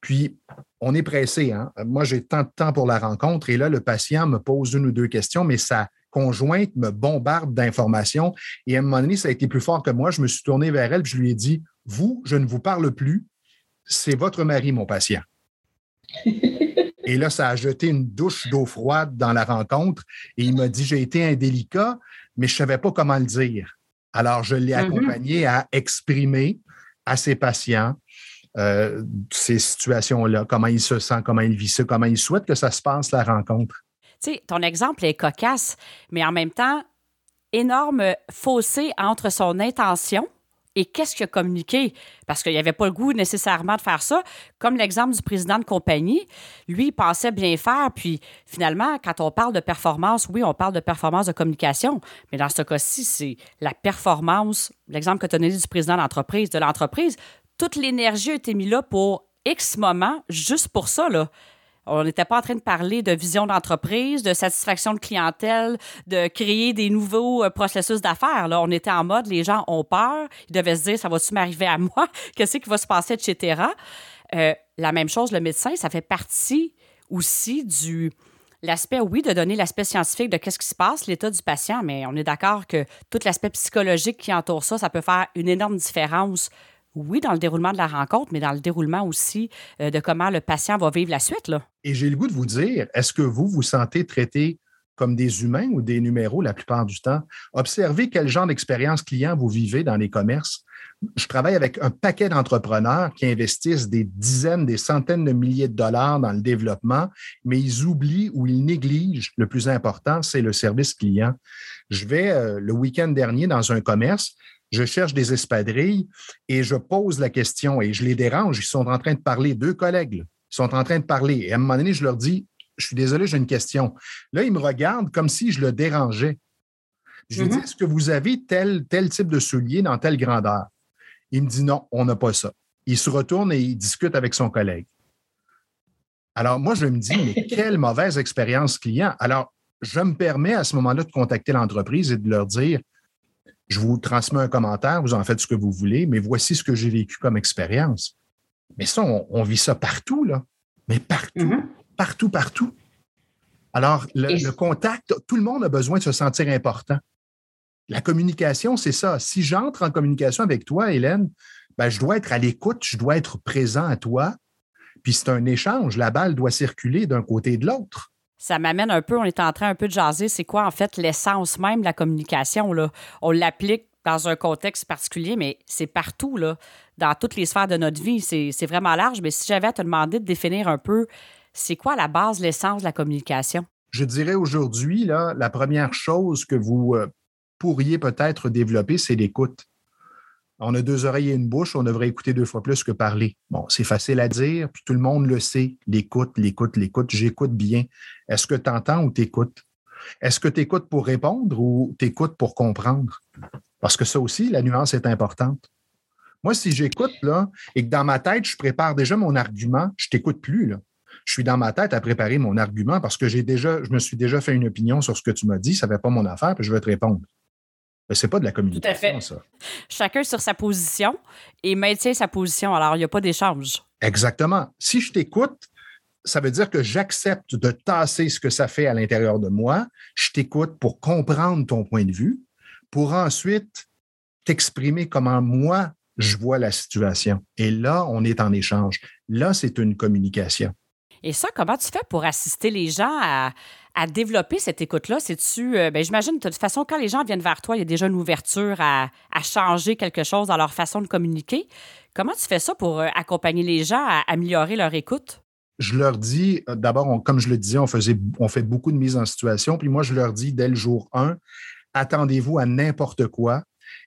Puis, on est pressé. Hein? Moi, j'ai tant de temps pour la rencontre. Et là, le patient me pose une ou deux questions, mais ça conjointe me bombarde d'informations. Et à un moment donné, ça a été plus fort que moi. Je me suis tourné vers elle et je lui ai dit Vous, je ne vous parle plus. C'est votre mari, mon patient. (laughs) et là, ça a jeté une douche d'eau froide dans la rencontre. Et il m'a dit J'ai été indélicat, mais je ne savais pas comment le dire. Alors, je l'ai mm-hmm. accompagné à exprimer à ses patients euh, ces situations-là, comment il se sent, comment il vit ça, comment il souhaite que ça se passe, la rencontre. Tu sais, ton exemple est cocasse, mais en même temps, énorme fossé entre son intention et qu'est-ce qu'il a communiqué? Parce qu'il avait pas le goût nécessairement de faire ça. Comme l'exemple du président de compagnie, lui, il pensait bien faire. Puis finalement, quand on parle de performance, oui, on parle de performance de communication. Mais dans ce cas-ci, c'est la performance, l'exemple que tu as donné du président d'entreprise, de l'entreprise. Toute l'énergie a été mise là pour X moments, juste pour ça. Là. On n'était pas en train de parler de vision d'entreprise, de satisfaction de clientèle, de créer des nouveaux euh, processus d'affaires. Là, on était en mode, les gens ont peur, ils devaient se dire, ça va-tu m'arriver à moi? (laughs) Qu'est-ce qui va se passer, etc. Euh, la même chose, le médecin, ça fait partie aussi du l'aspect, oui, de donner l'aspect scientifique de qu'est-ce qui se passe, l'état du patient, mais on est d'accord que tout l'aspect psychologique qui entoure ça, ça peut faire une énorme différence oui, dans le déroulement de la rencontre, mais dans le déroulement aussi euh, de comment le patient va vivre la suite. Et j'ai le goût de vous dire, est-ce que vous vous sentez traité comme des humains ou des numéros la plupart du temps? Observez quel genre d'expérience client vous vivez dans les commerces. Je travaille avec un paquet d'entrepreneurs qui investissent des dizaines, des centaines de milliers de dollars dans le développement, mais ils oublient ou ils négligent le plus important, c'est le service client. Je vais euh, le week-end dernier dans un commerce, je cherche des espadrilles et je pose la question et je les dérange. Ils sont en train de parler, deux collègues, ils sont en train de parler. Et à un moment donné, je leur dis, je suis désolé, j'ai une question. Là, ils me regardent comme si je le dérangeais. Je lui dis, mm-hmm. est-ce que vous avez tel, tel type de soulier dans telle grandeur? Il me dit non, on n'a pas ça. Il se retourne et il discute avec son collègue. Alors, moi, je me dis, mais (laughs) quelle mauvaise expérience client. Alors, je me permets à ce moment-là de contacter l'entreprise et de leur dire, je vous transmets un commentaire, vous en faites ce que vous voulez, mais voici ce que j'ai vécu comme expérience. Mais ça, on, vit ça partout, là. Mais partout, mm-hmm. partout, partout. Alors, le, contact, tout le monde a besoin de se sentir important. La communication, c'est ça. Si j'entre en communication avec toi, Hélène, ben, je dois être à l'écoute, je dois être présent à toi. Puis c'est un échange. La balle doit circuler d'un côté et de l'autre ça m'amène un peu, on est en train un peu de jaser, c'est quoi en fait l'essence même de la communication. Là? On l'applique dans un contexte particulier, mais c'est partout, là, dans toutes les sphères de notre vie. C'est vraiment large, mais si j'avais à te demander de définir un peu, c'est quoi la base, l'essence de la communication? Je dirais aujourd'hui, la première chose que vous euh, pourriez peut-être développer, c'est l'écoute on a deux oreilles et une bouche, on devrait écouter deux fois plus que parler. Bon, c'est facile à dire, puis tout le monde le sait. L'écoute, l'écoute, l'écoute. J'écoute bien. Est-ce que tu entends ou t'écoutes? Est-ce que tu écoutes pour répondre ou tu écoutes pour comprendre? Parce que ça aussi, la nuance est importante. Moi, si j'écoute là et que dans ma tête, je prépare déjà mon argument, je t'écoute plus. Là. Je suis dans ma tête à préparer mon argument parce que je me suis déjà fait une opinion sur ce que tu m'as dit, ça ne fait pas mon affaire, puis je vais te répondre. C'est pas de la communication, ça. Chacun sur sa position et maintient sa position. Alors, il n'y a pas d'échange. Exactement. Si je t'écoute, ça veut dire que j'accepte de tasser ce que ça fait à l'intérieur de moi. Je t'écoute pour comprendre ton point de vue, pour ensuite t'exprimer comment moi je vois la situation. Et là, on est en échange. Là, c'est une communication. Et ça, comment tu fais pour assister les gens à, développer cette écoute-là? C'est-tu, euh, ben, j'imagine, de toute façon, quand les gens viennent vers toi, il y a déjà une ouverture à, changer quelque chose dans leur façon de communiquer. Comment tu fais ça pour euh, accompagner les gens à améliorer leur écoute? je leur dis, euh, d'abord, comme je le disais, on, faisait, fait beaucoup de mise en situation. Puis moi, je leur dis dès le jour 1, attendez-vous à n'importe quoi.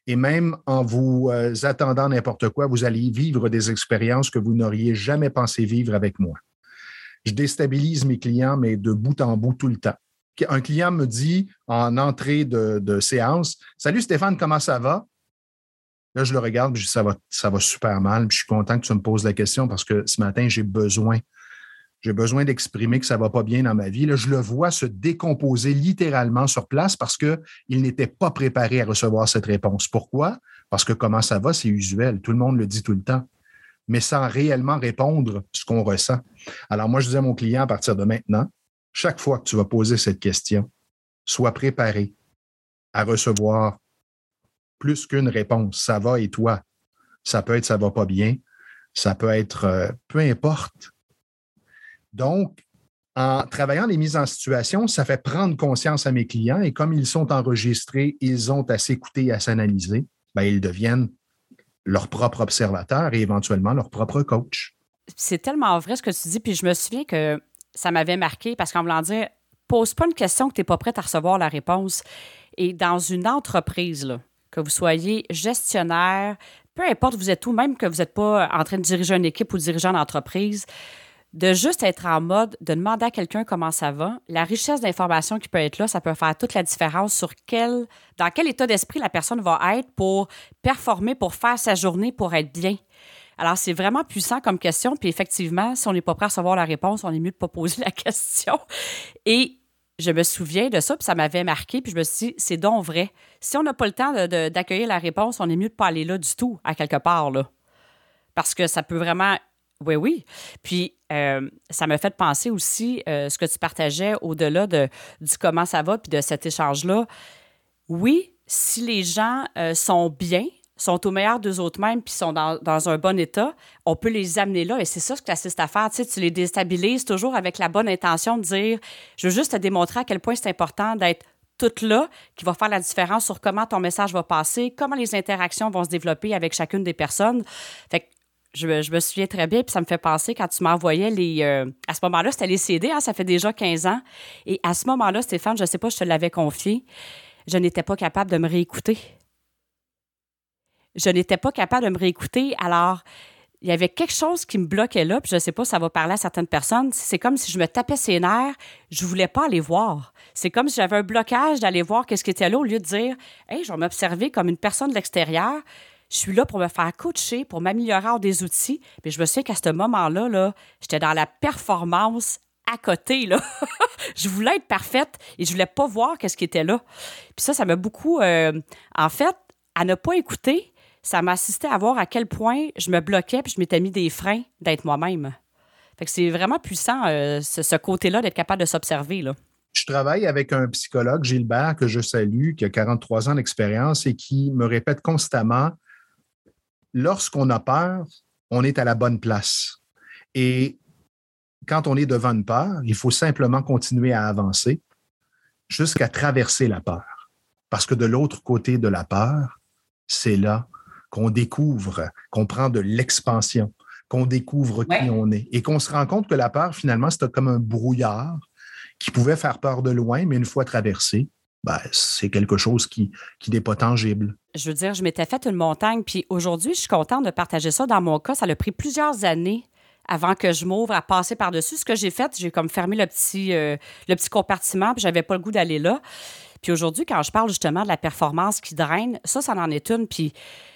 Et même en vous attendant n'importe quoi, vous allez vivre des expériences que vous n'auriez jamais pensé vivre avec moi je déstabilise mes clients, mais de bout en bout tout le temps. un client me dit en entrée de, séance Salut Stéphane, comment ça va? Là, je le regarde, je dis ça va, super mal. je suis content que tu me poses la question parce que ce matin, j'ai besoin. J'ai besoin d'exprimer que ça ne va pas bien dans ma vie. Là, je le vois se décomposer littéralement sur place parce qu'il n'était pas préparé à recevoir cette réponse. Pourquoi? Parce que comment ça va, c'est usuel. Tout le monde le dit tout le temps, mais sans réellement répondre ce qu'on ressent. Alors, moi, je disais à mon client à partir de maintenant, chaque fois que tu vas poser cette question, sois préparé à recevoir plus qu'une réponse. Ça va et toi? Ça peut être ça va pas bien. Ça peut être euh, peu importe. Donc, en travaillant les mises en situation, ça fait prendre conscience à mes clients et comme ils sont enregistrés, ils ont à s'écouter et à s'analyser, ben, ils deviennent leur propre observateur et éventuellement leur propre coach. C'est tellement vrai ce que tu dis, puis je me souviens que ça m'avait marqué parce qu'en voulant dire, pose pas une question que tu n'es pas prête à recevoir la réponse. Et dans une entreprise, que vous soyez gestionnaire, peu importe vous êtes où, même que vous n'êtes pas en train de diriger une équipe ou dirigeant d'entreprise, de juste être en mode de demander à quelqu'un comment ça va, la richesse d'informations qui peut être là, ça peut faire toute la différence sur quel, dans quel état d'esprit la personne va être pour performer, pour faire sa journée, pour être bien. Alors, c'est vraiment puissant comme question. Puis effectivement, si on n'est pas prêt à savoir la réponse, on est mieux de ne pas poser (laughs) la question. Et je me souviens de ça, puis ça m'avait marqué, puis je me suis dit, c'est donc vrai. Si on n'a pas le temps d'accueillir la réponse, on est mieux de ne pas aller là du tout, à quelque part, là. Parce que ça peut vraiment. Oui, oui. Puis, euh, ça m'a fait penser aussi euh, ce que tu partageais au-delà de, du comment ça va, puis de cet échange-là. Oui, si les gens euh, sont bien, sont au meilleur d'eux autres mêmes puis sont dans, un bon état, on peut les amener là. Et c'est ça ce que tu assistes à faire. Tu, tu les déstabilises toujours avec la bonne intention de dire je veux juste te démontrer à quel point c'est important d'être toute là, qui va faire la différence sur comment ton message va passer, comment les interactions vont se développer avec chacune des personnes. Fait que je, me souviens très bien, puis ça me fait penser quand tu m'envoyais les. Euh, à ce moment-là, c'était les CD, hein, ça fait déjà 15 ans. Et à ce moment-là, Stéphane, je ne sais pas, je te l'avais confié, je n'étais pas capable de me réécouter je n'étais pas capable de me réécouter. Alors, il y avait quelque chose qui me bloquait là, puis je ne sais pas, ça va parler à certaines personnes. C'est comme si je me tapais ses nerfs, je voulais pas aller voir. C'est comme si j'avais un blocage d'aller voir qu'est-ce qui était là au lieu de dire, hey, je vais m'observer comme une personne de l'extérieur. Je suis là pour me faire coacher, pour m'améliorer en des outils. Mais je me souviens qu'à ce moment-là, là, j'étais dans la performance à côté. Là. (laughs) je voulais être parfaite et je voulais pas voir qu'est-ce qui était là. Puis ça, ça m'a beaucoup, euh, en fait, à ne pas écouter, ça m'a assisté à voir à quel point je me bloquais puis je m'étais mis des freins d'être moi-même. Fait que c'est vraiment puissant, euh, ce, côté-là, d'être capable de s'observer. Je travaille avec un psychologue, Gilbert, que je salue, qui a 43 ans d'expérience et qui me répète constamment lorsqu'on a peur, on est à la bonne place. Et quand on est devant une peur, il faut simplement continuer à avancer jusqu'à traverser la peur. Parce que de l'autre côté de la peur, c'est là qu'on découvre, qu'on prend de l'expansion, qu'on découvre qui on est et qu'on se rend compte que la peur, finalement, c'était comme un brouillard qui pouvait faire peur de loin, mais une fois traversé, ben, c'est quelque chose qui, qui n'est pas tangible. Je veux dire, je m'étais fait une montagne, puis aujourd'hui, je suis contente de partager ça. Dans mon cas, ça a pris plusieurs années avant que je m'ouvre à passer par-dessus. Ce que j'ai fait, j'ai comme fermé le petit, euh, le petit compartiment, puis j'avais pas le goût d'aller là. Puis aujourd'hui, quand je parle justement de la performance qui draine, ça, ça en est une. Puis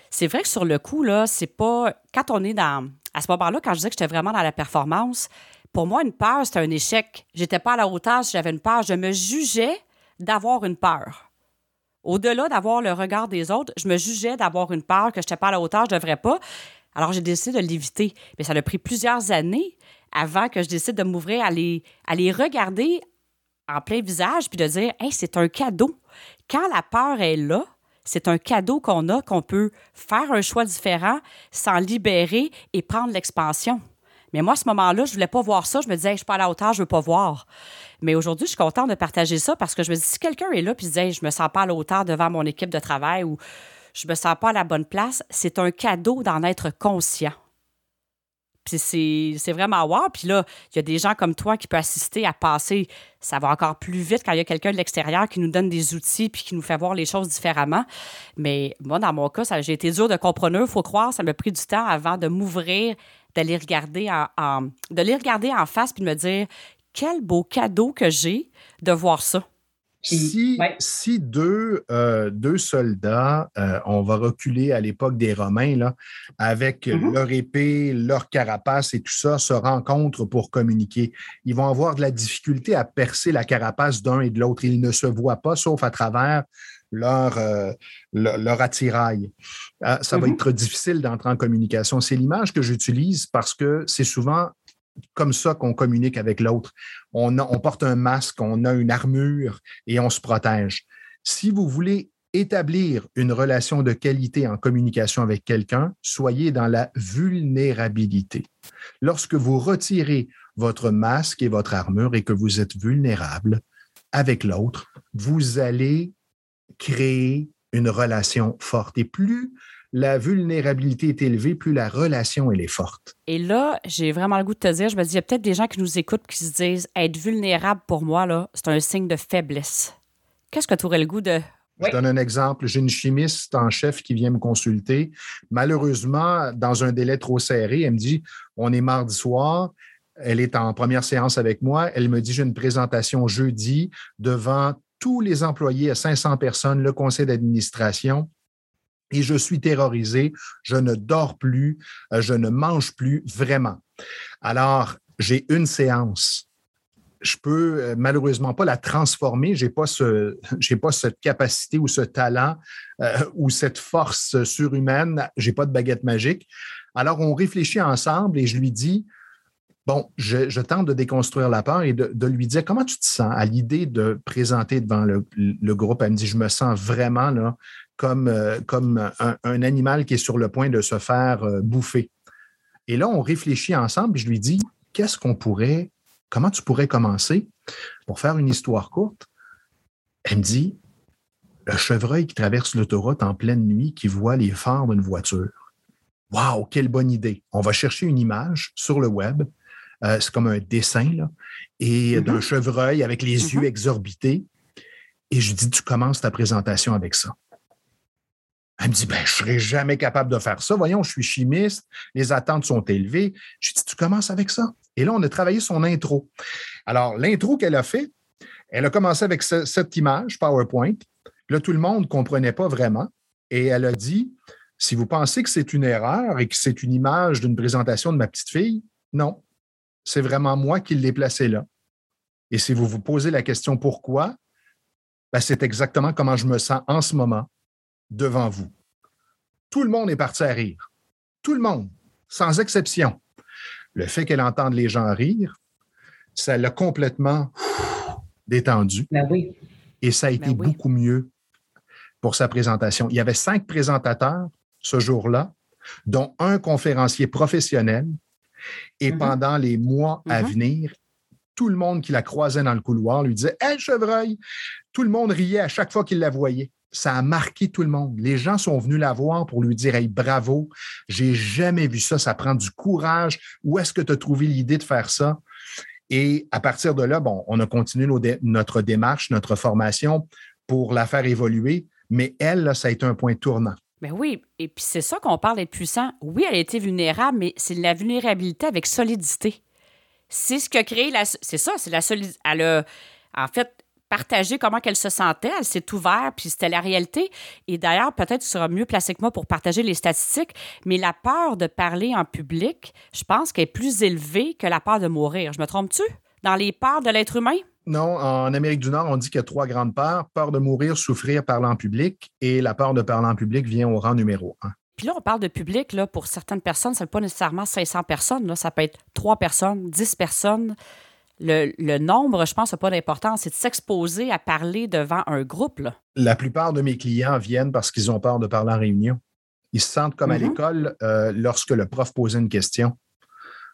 c'est vrai que sur le coup, là, c'est pas. Quand on est dans. À ce moment-là, quand je disais que j'étais vraiment dans la performance, pour moi, une peur, c'était un échec. J'étais pas à la hauteur si j'avais une peur. Je me jugeais d'avoir une peur. Au-delà d'avoir le regard des autres, je me jugeais d'avoir une peur que je n'étais pas à la hauteur, je ne devrais pas. Alors, j'ai décidé de l'éviter. Mais ça a pris plusieurs années avant que je décide de m'ouvrir à les, regarder en plein visage puis de dire Hey, c'est un cadeau. Quand la peur est là, c'est un cadeau qu'on a, qu'on peut faire un choix différent, s'en libérer et prendre l'expansion. Mais moi, à ce moment-là, je voulais pas voir ça. Je me disais, je suis pas à la hauteur, je veux pas voir. Mais aujourd'hui, je suis contente de partager ça parce que je me dis, si quelqu'un est là se dit, je me sens pas à la hauteur devant mon équipe de travail ou je me sens pas à la bonne place, c'est un cadeau d'en être conscient. Puis c'est vraiment wow. Puis là, il y a des gens comme toi qui peuvent assister à passer. Ça va encore plus vite quand il y a quelqu'un de l'extérieur qui nous donne des outils puis qui nous fait voir les choses différemment. Mais moi, dans mon cas, j'ai été dur de comprendre. Il faut croire, ça m'a pris du temps avant de m'ouvrir, de les regarder en, de les regarder en face puis de me dire quel beau cadeau que j'ai de voir ça. Si, si deux, euh, deux soldats, euh, on va reculer à l'époque des Romains, là, avec mm-hmm. leur épée, leur carapace et tout ça, se rencontrent pour communiquer, ils vont avoir de la difficulté à percer la carapace d'un et de l'autre. Ils ne se voient pas, sauf à travers leur, euh, leur, attirail. ça va mm-hmm. être difficile d'entrer en communication. C'est l'image que j'utilise parce que c'est souvent comme ça qu'on communique avec l'autre. On, on porte un masque, on a une armure et on se protège. Si vous voulez établir une relation de qualité en communication avec quelqu'un, soyez dans la vulnérabilité. Lorsque vous retirez votre masque et votre armure et que vous êtes vulnérable avec l'autre, vous allez créer une relation forte. Et plus la vulnérabilité est élevée, plus la relation elle est forte. Et là, j'ai vraiment le goût de te dire, je me dis, il y a peut-être des gens qui nous écoutent qui se disent, être vulnérable pour moi, là, c'est un signe de faiblesse. Qu'est-ce que tu aurais le goût de... Je donne un exemple. J'ai une chimiste en chef qui vient me consulter. Malheureusement, dans un délai trop serré, elle me dit, on est mardi soir, elle est en première séance avec moi. Elle me dit, j'ai une présentation jeudi devant tous les employés à 500 personnes, le conseil d'administration et je suis terrorisé, je ne dors plus, euh, je ne mange plus vraiment. Alors, j'ai une séance. Je peux euh, malheureusement pas la transformer. J'ai pas (laughs) pas cette capacité ou ce talent euh, ou cette force surhumaine. J'ai pas de baguette magique. Alors, on réfléchit ensemble et je lui dis, bon, je, tente de déconstruire la peur et de, lui dire comment tu te sens à l'idée de présenter devant le, groupe? Elle me dit, je me sens vraiment là, comme, euh, comme un, animal qui est sur le point de se faire euh, bouffer. Et là, on réfléchit ensemble et je lui dis, qu'est-ce qu'on pourrait, comment tu pourrais commencer? Pour faire une histoire courte? Elle me dit, le chevreuil qui traverse l'autoroute en pleine nuit, qui voit les phares d'une voiture. Waouh, quelle bonne idée. On va chercher une image sur le web. Euh, c'est comme un dessin, là, et mm-hmm. d'un chevreuil avec les mm-hmm. yeux exorbités. Et je dis, tu commences ta présentation avec ça. Elle me dit, ben, je ne serai jamais capable de faire ça. Voyons, je suis chimiste, les attentes sont élevées. Je dis, tu commences avec ça. Et là, on a travaillé son intro. Alors, l'intro qu'elle a fait, elle a commencé avec cette image PowerPoint. Là, tout le monde ne comprenait pas vraiment. Et elle a dit, si vous pensez que c'est une erreur et que c'est une image d'une présentation de ma petite fille, non, c'est vraiment moi qui l'ai placée là. Et si vous vous posez la question pourquoi, ben, c'est exactement comment je me sens en ce moment devant vous. Tout le monde est parti à rire. Tout le monde, sans exception. Le fait qu'elle entende les gens rire, ça l'a complètement détendu. Ben oui. Et ça a été ben beaucoup mieux pour sa présentation. Il y avait cinq présentateurs ce jour-là, dont un conférencier professionnel. Et mm-hmm. pendant les mois à mm-hmm. venir, tout le monde qui la croisait dans le couloir lui disait Hé, chevreuil! Tout le monde riait à chaque fois qu'il la voyait ça a marqué tout le monde. Les gens sont venus la voir pour lui dire Hey, bravo, j'ai jamais vu ça, ça prend du courage. Où est-ce que tu as trouvé l'idée de faire ça? Et à partir de là, bon, on a continué notre démarche, notre formation pour la faire évoluer, mais elle, ça a été un point tournant. Mais oui, et puis c'est ça qu'on parle d'être puissant. Oui, elle a été vulnérable, mais c'est la vulnérabilité avec solidité. C'est ce que crée la. C'est ça, c'est la solidité. Elle a. En fait, partager comment qu'elle se sentait. Elle s'est ouverte, puis c'était la réalité. Et d'ailleurs, peut-être tu seras mieux placé que moi pour partager les statistiques, mais la peur de parler en public, je pense qu'elle est plus élevée que la peur de mourir. Je me trompe-tu? Dans les peurs de l'être humain? Non, en Amérique du Nord, on dit qu'il y a trois grandes peurs. Peur de mourir, souffrir, parler en public. Et la peur de parler en public vient au rang numéro un. Puis là, on parle de public, là, pour certaines personnes, ça ne pas nécessairement 500 personnes. Là, ça peut être trois personnes, 10 personnes le, nombre, je pense, n'a pas d'importance. C'est de s'exposer à parler devant un groupe. La plupart de mes clients viennent parce qu'ils ont peur de parler en réunion. Ils se sentent comme à mm-hmm. l'école euh, lorsque le prof posait une question.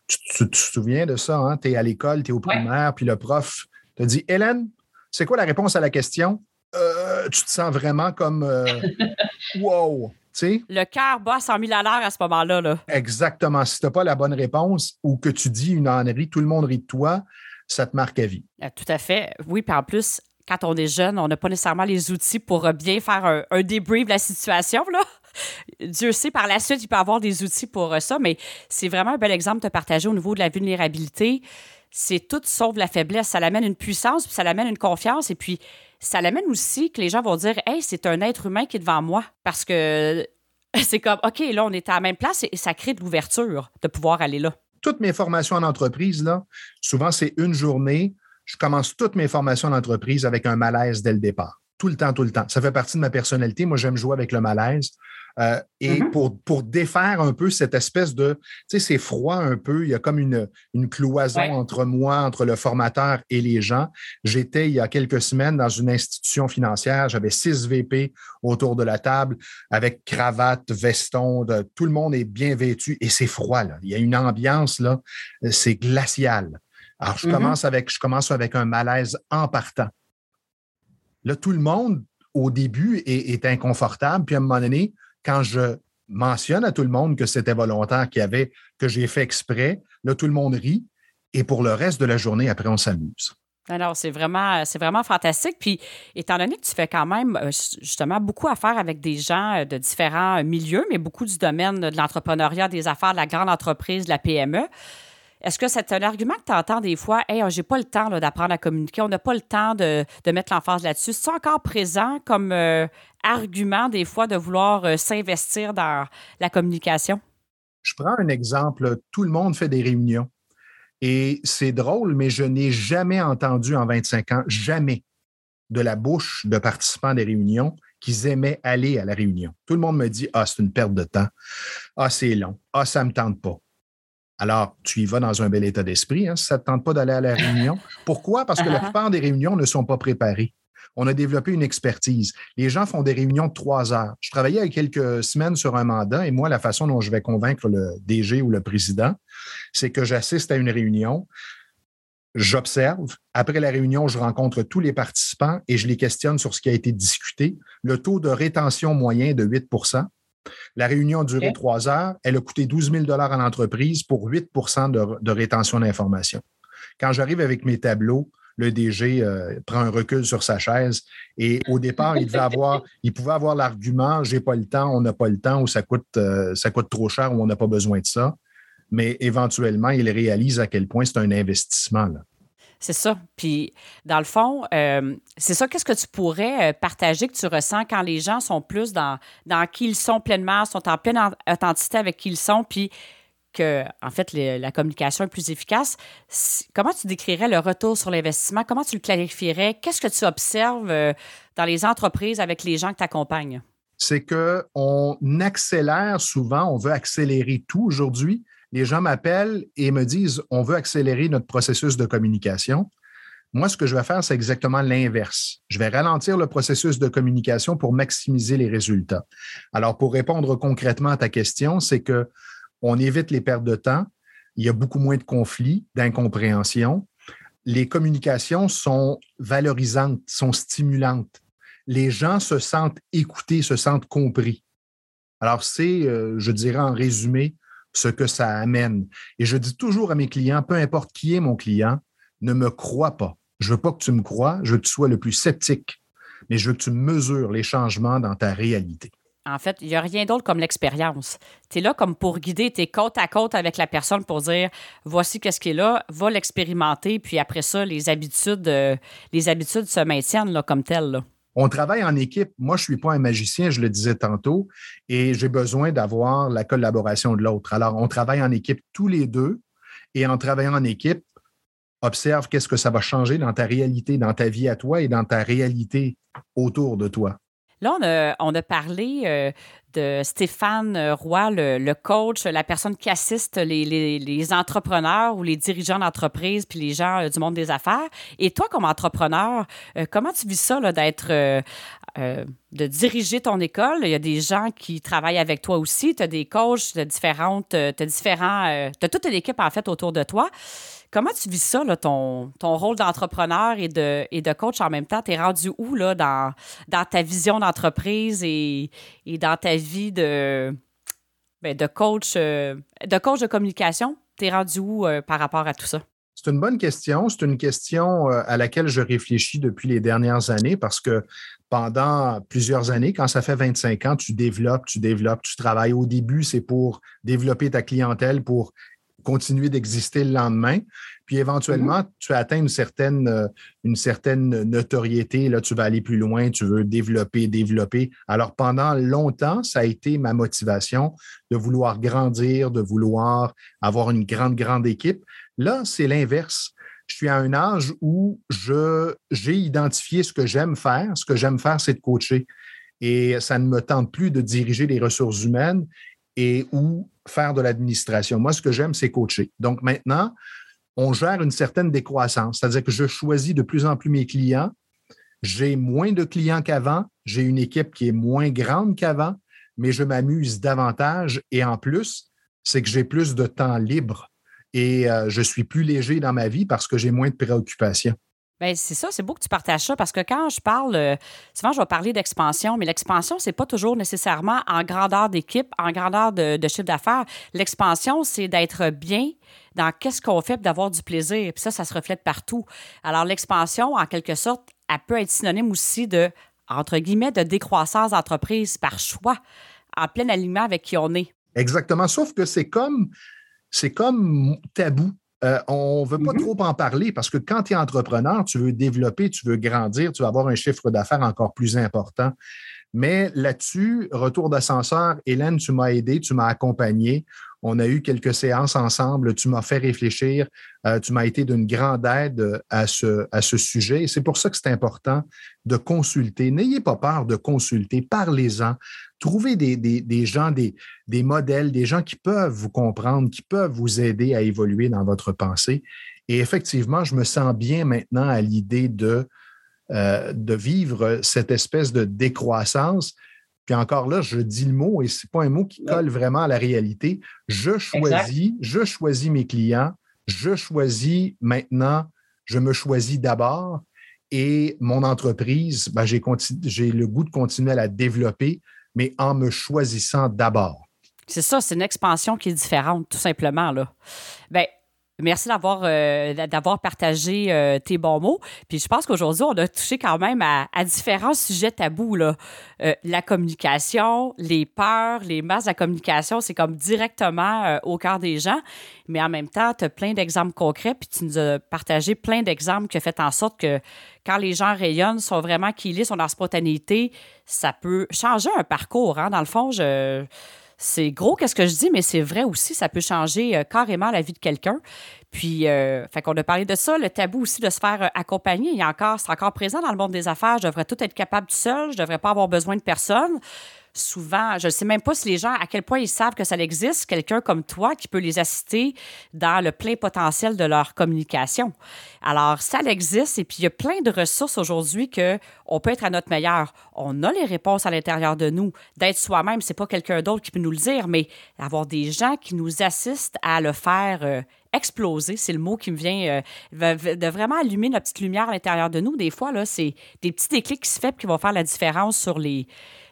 Tu, te souviens de ça, hein? Tu es à l'école, tu es au primaire, puis le prof te dit Hélène, c'est quoi la réponse à la question? Euh, tu te sens vraiment comme euh, (laughs) wow. sais? Le cœur bat 100 000 à l'heure à ce moment-là. Là. Exactement. Si tu n'as pas la bonne réponse ou que tu dis une ânerie, tout le monde rit de toi, ça te marque à vie. Ah, tout à fait. Oui, puis en plus, quand on est jeune, on n'a pas nécessairement les outils pour euh, bien faire un, débrief de la situation. Là. Dieu sait, par la suite, il peut avoir des outils pour euh, ça, mais c'est vraiment un bel exemple de partager au niveau de la vulnérabilité. C'est tout sauf la faiblesse. Ça l'amène une puissance, puis ça l'amène une confiance, et puis ça l'amène aussi que les gens vont dire Hey, c'est un être humain qui est devant moi. Parce que (laughs) c'est comme OK, là, on est à la même place et ça crée de l'ouverture de pouvoir aller là. Toutes mes formations en entreprise, là, souvent, c'est une journée. Je commence toutes mes formations en entreprise avec un malaise dès le départ. Tout le temps, tout le temps. Ça fait partie de ma personnalité. Moi, j'aime jouer avec le malaise. Euh, et mm-hmm. pour, pour défaire un peu cette espèce de, tu sais, c'est froid un peu, il y a comme une, une cloison entre moi, entre le formateur et les gens. J'étais il y a quelques semaines dans une institution financière, j'avais six VP autour de la table avec cravate, veston, de, tout le monde est bien vêtu et c'est froid, là. Il y a une ambiance, là, c'est glacial. Alors, je, mm-hmm. commence avec, je commence avec un malaise en partant. Là, tout le monde, au début, est, est inconfortable, puis à un moment donné, quand je mentionne à tout le monde que c'était volontaire, qu'il y avait, que j'ai fait exprès, là, tout le monde rit. Et pour le reste de la journée, après, on s'amuse. Alors, c'est vraiment, c'est vraiment fantastique. Puis, étant donné que tu fais quand même euh, justement beaucoup affaire avec des gens euh, de différents milieux, mais beaucoup du domaine de l'entrepreneuriat, des affaires, de la grande entreprise, de la PME, est-ce que c'est un argument que tu entends des fois, hey, oh, j'ai pas le temps d'apprendre à communiquer, on n'a pas le temps de, mettre l'emphase là-dessus? C'est encore présent comme euh, argument des fois de vouloir euh, s'investir dans la communication? Je prends un exemple. Tout le monde fait des réunions. Et c'est drôle, mais je n'ai jamais entendu en 25 ans, jamais, de la bouche de participants des réunions qu'ils aimaient aller à la réunion. Tout le monde me dit Ah, c'est une perte de temps. Ah, c'est long. Ah, ça ne me tente pas. Alors, tu y vas dans un bel état d'esprit, hein, si ça ne te tente pas d'aller à la réunion. Pourquoi? Parce que la uh-huh. plupart des réunions ne sont pas préparées. On a développé une expertise. Les gens font des réunions de trois heures. Je travaillais il y a quelques semaines sur un mandat et moi, la façon dont je vais convaincre le DG ou le président, c'est que j'assiste à une réunion, j'observe. Après la réunion, je rencontre tous les participants et je les questionne sur ce qui a été discuté. Le taux de rétention moyen est de 8 la réunion a duré trois heures. Elle a coûté 12 000 à l'entreprise pour 8% de, rétention d'informations. Quand j'arrive avec mes tableaux, le DG euh, prend un recul sur sa chaise et au départ, il, devait avoir, (laughs) il pouvait avoir l'argument j'ai pas le temps, on n'a pas le temps ou ça coûte, euh, ça coûte trop cher ou on n'a pas besoin de ça. Mais éventuellement, il réalise à quel point c'est un investissement. Là. C'est ça. Puis, dans le fond, euh, c'est ça. Qu'est-ce que tu pourrais euh, partager que tu ressens quand les gens sont plus dans, qui ils sont pleinement, sont en pleine authenticité avec qui ils sont, puis que, en fait, la communication est plus efficace. Comment tu décrirais le retour sur l'investissement? Comment tu le clarifierais? Qu'est-ce que tu observes euh, dans les entreprises avec les gens que tu accompagnes? C'est qu'on accélère souvent, on veut accélérer tout aujourd'hui les gens m'appellent et me disent on veut accélérer notre processus de communication. Moi, ce que je vais faire, c'est exactement l'inverse. Je vais ralentir le processus de communication pour maximiser les résultats. Alors, pour répondre concrètement à ta question, c'est que on évite les pertes de temps. Il y a beaucoup moins de conflits, d'incompréhension. Les communications sont valorisantes, sont stimulantes. Les gens se sentent écoutés, se sentent compris. Alors, c'est, euh, je dirais en résumé, ce que ça amène. Et je dis toujours à mes clients, peu importe qui est mon client, ne me crois pas. Je veux pas que tu me crois, je veux que tu sois le plus sceptique, mais je veux que tu mesures les changements dans ta réalité. En fait, il n'y a rien d'autre comme l'expérience. Tu es là comme pour guider, tu es côte à côte avec la personne pour dire voici qu'est-ce qui est là, va l'expérimenter, puis après ça, les habitudes, euh, les habitudes se maintiennent là, comme telles. On travaille en équipe. Moi, je ne suis pas un magicien, je le disais tantôt, et j'ai besoin d'avoir la collaboration de l'autre. Alors, on travaille en équipe tous les deux, et en travaillant en équipe, observe qu'est-ce que ça va changer dans ta réalité, dans ta vie à toi et dans ta réalité autour de toi. Là, on a, parlé euh, de Stéphane Roy, le, coach, la personne qui assiste les, entrepreneurs ou les dirigeants d'entreprise puis les gens euh, du monde des affaires. Et toi, comme entrepreneur, euh, comment tu vis ça d'être de diriger ton école? Il y a des gens qui travaillent avec toi aussi. Tu as des coachs, tu as différentes, différents, tu as toute une équipe en fait autour de toi. Comment tu vis ça, ton, ton rôle d'entrepreneur et de, et de coach en même temps? Tu es rendu où là, dans, dans ta vision d'entreprise et, dans ta vie de, ben, de, coach, euh, de coach de communication? Tu es rendu où euh, par rapport à tout ça? C'est une bonne question. C'est une question euh, à laquelle je réfléchis depuis les dernières années parce que pendant plusieurs années, quand ça fait 25 ans, tu développes, tu développes, tu travailles. Au début, c'est pour développer ta clientèle, pour continuer d'exister le lendemain. Puis éventuellement, mm-hmm. tu atteins une certaine, euh, une certaine notoriété. Là, tu vas aller plus loin, tu veux développer, développer. Alors, pendant longtemps, ça a été ma motivation de vouloir grandir, de vouloir avoir une grande, grande équipe. Là, c'est l'inverse. Je suis à un âge où j'ai identifié ce que j'aime faire. Ce que j'aime faire, c'est de coacher. Et ça ne me tente plus de diriger les ressources humaines et ou faire de l'administration. Moi, ce que j'aime, c'est coacher. Donc maintenant, on gère une certaine décroissance, c'est-à-dire que je choisis de plus en plus mes clients. J'ai moins de clients qu'avant, j'ai une équipe qui est moins grande qu'avant, mais je m'amuse davantage et en plus, c'est que j'ai plus de temps libre et euh, je suis plus léger dans ma vie parce que j'ai moins de préoccupations. Bien, c'est ça, c'est beau que tu partages ça parce que quand je parle, euh, souvent je vais parler d'expansion, mais l'expansion, c'est pas toujours nécessairement en grandeur d'équipe, en grandeur de, chiffre d'affaires. L'expansion, c'est d'être bien dans qu'est-ce qu'on fait, d'avoir du plaisir. Puis ça, ça se reflète partout. Alors, l'expansion, en quelque sorte, elle peut être synonyme aussi de, entre guillemets, de décroissance d'entreprise par choix, en plein alignement avec qui on est. Exactement. Sauf que c'est comme, c'est comme tabou euh, on ne veut pas mm-hmm. trop en parler parce que quand tu es entrepreneur, tu veux développer, tu veux grandir, tu veux avoir un chiffre d'affaires encore plus important. Mais là-dessus, retour d'ascenseur, Hélène, tu m'as aidé, tu m'as accompagné. On a eu quelques séances ensemble, tu m'as fait réfléchir, euh, tu m'as été d'une grande aide à ce, à ce sujet. Et c'est pour ça que c'est important de consulter. N'ayez pas peur de consulter, parlez-en. Trouvez des, gens, des, modèles, des gens qui peuvent vous comprendre, qui peuvent vous aider à évoluer dans votre pensée. Et effectivement, je me sens bien maintenant à l'idée de euh, de vivre cette espèce de décroissance. Puis encore là, je dis le mot et ce n'est pas un mot qui colle vraiment à la réalité. Je choisis, je choisis mes clients, je choisis maintenant, je me choisis d'abord et mon entreprise, ben, j'ai, le goût de continuer à la développer, mais en me choisissant d'abord. C'est ça, c'est une expansion qui est différente, tout simplement. Là. Bien, Merci d'avoir euh, d'avoir partagé euh, tes bons mots. Puis je pense qu'aujourd'hui, on a touché quand même à, différents sujets tabous. Là. Euh, la communication, les peurs, les masses de la communication, c'est comme directement au cœur des gens. Mais en même temps, tu as plein d'exemples concrets, puis tu nous as partagé plein d'exemples qui ont fait en sorte que quand les gens rayonnent, sont vraiment qu'ils sont dans la spontanéité, ça peut changer un parcours. Hein. Dans le fond, je c'est gros qu'est-ce que je dis, mais c'est vrai aussi, ça peut changer euh, carrément la vie de quelqu'un. Puis, euh, fait qu'on a parlé de ça, le tabou aussi de se faire euh, accompagner. Il encore, c'est encore présent dans le monde des affaires. Je devrais tout être capable tout seul, je devrais pas avoir besoin de personne souvent, je ne sais même pas si les gens, à quel point ils savent que ça existe, quelqu'un comme toi qui peut les assister dans le plein potentiel de leur communication. Alors, ça existe et puis il y a plein de ressources aujourd'hui qu'on peut être à notre meilleur. On a les réponses à l'intérieur de nous. D'être soi-même, c'est pas quelqu'un d'autre qui peut nous le dire, mais avoir des gens qui nous assistent à le faire euh, exploser, c'est le mot qui me vient, euh, de vraiment allumer notre petite lumière à l'intérieur de nous. Des fois, là, c'est des petits déclics qui se font qui vont faire la différence sur les,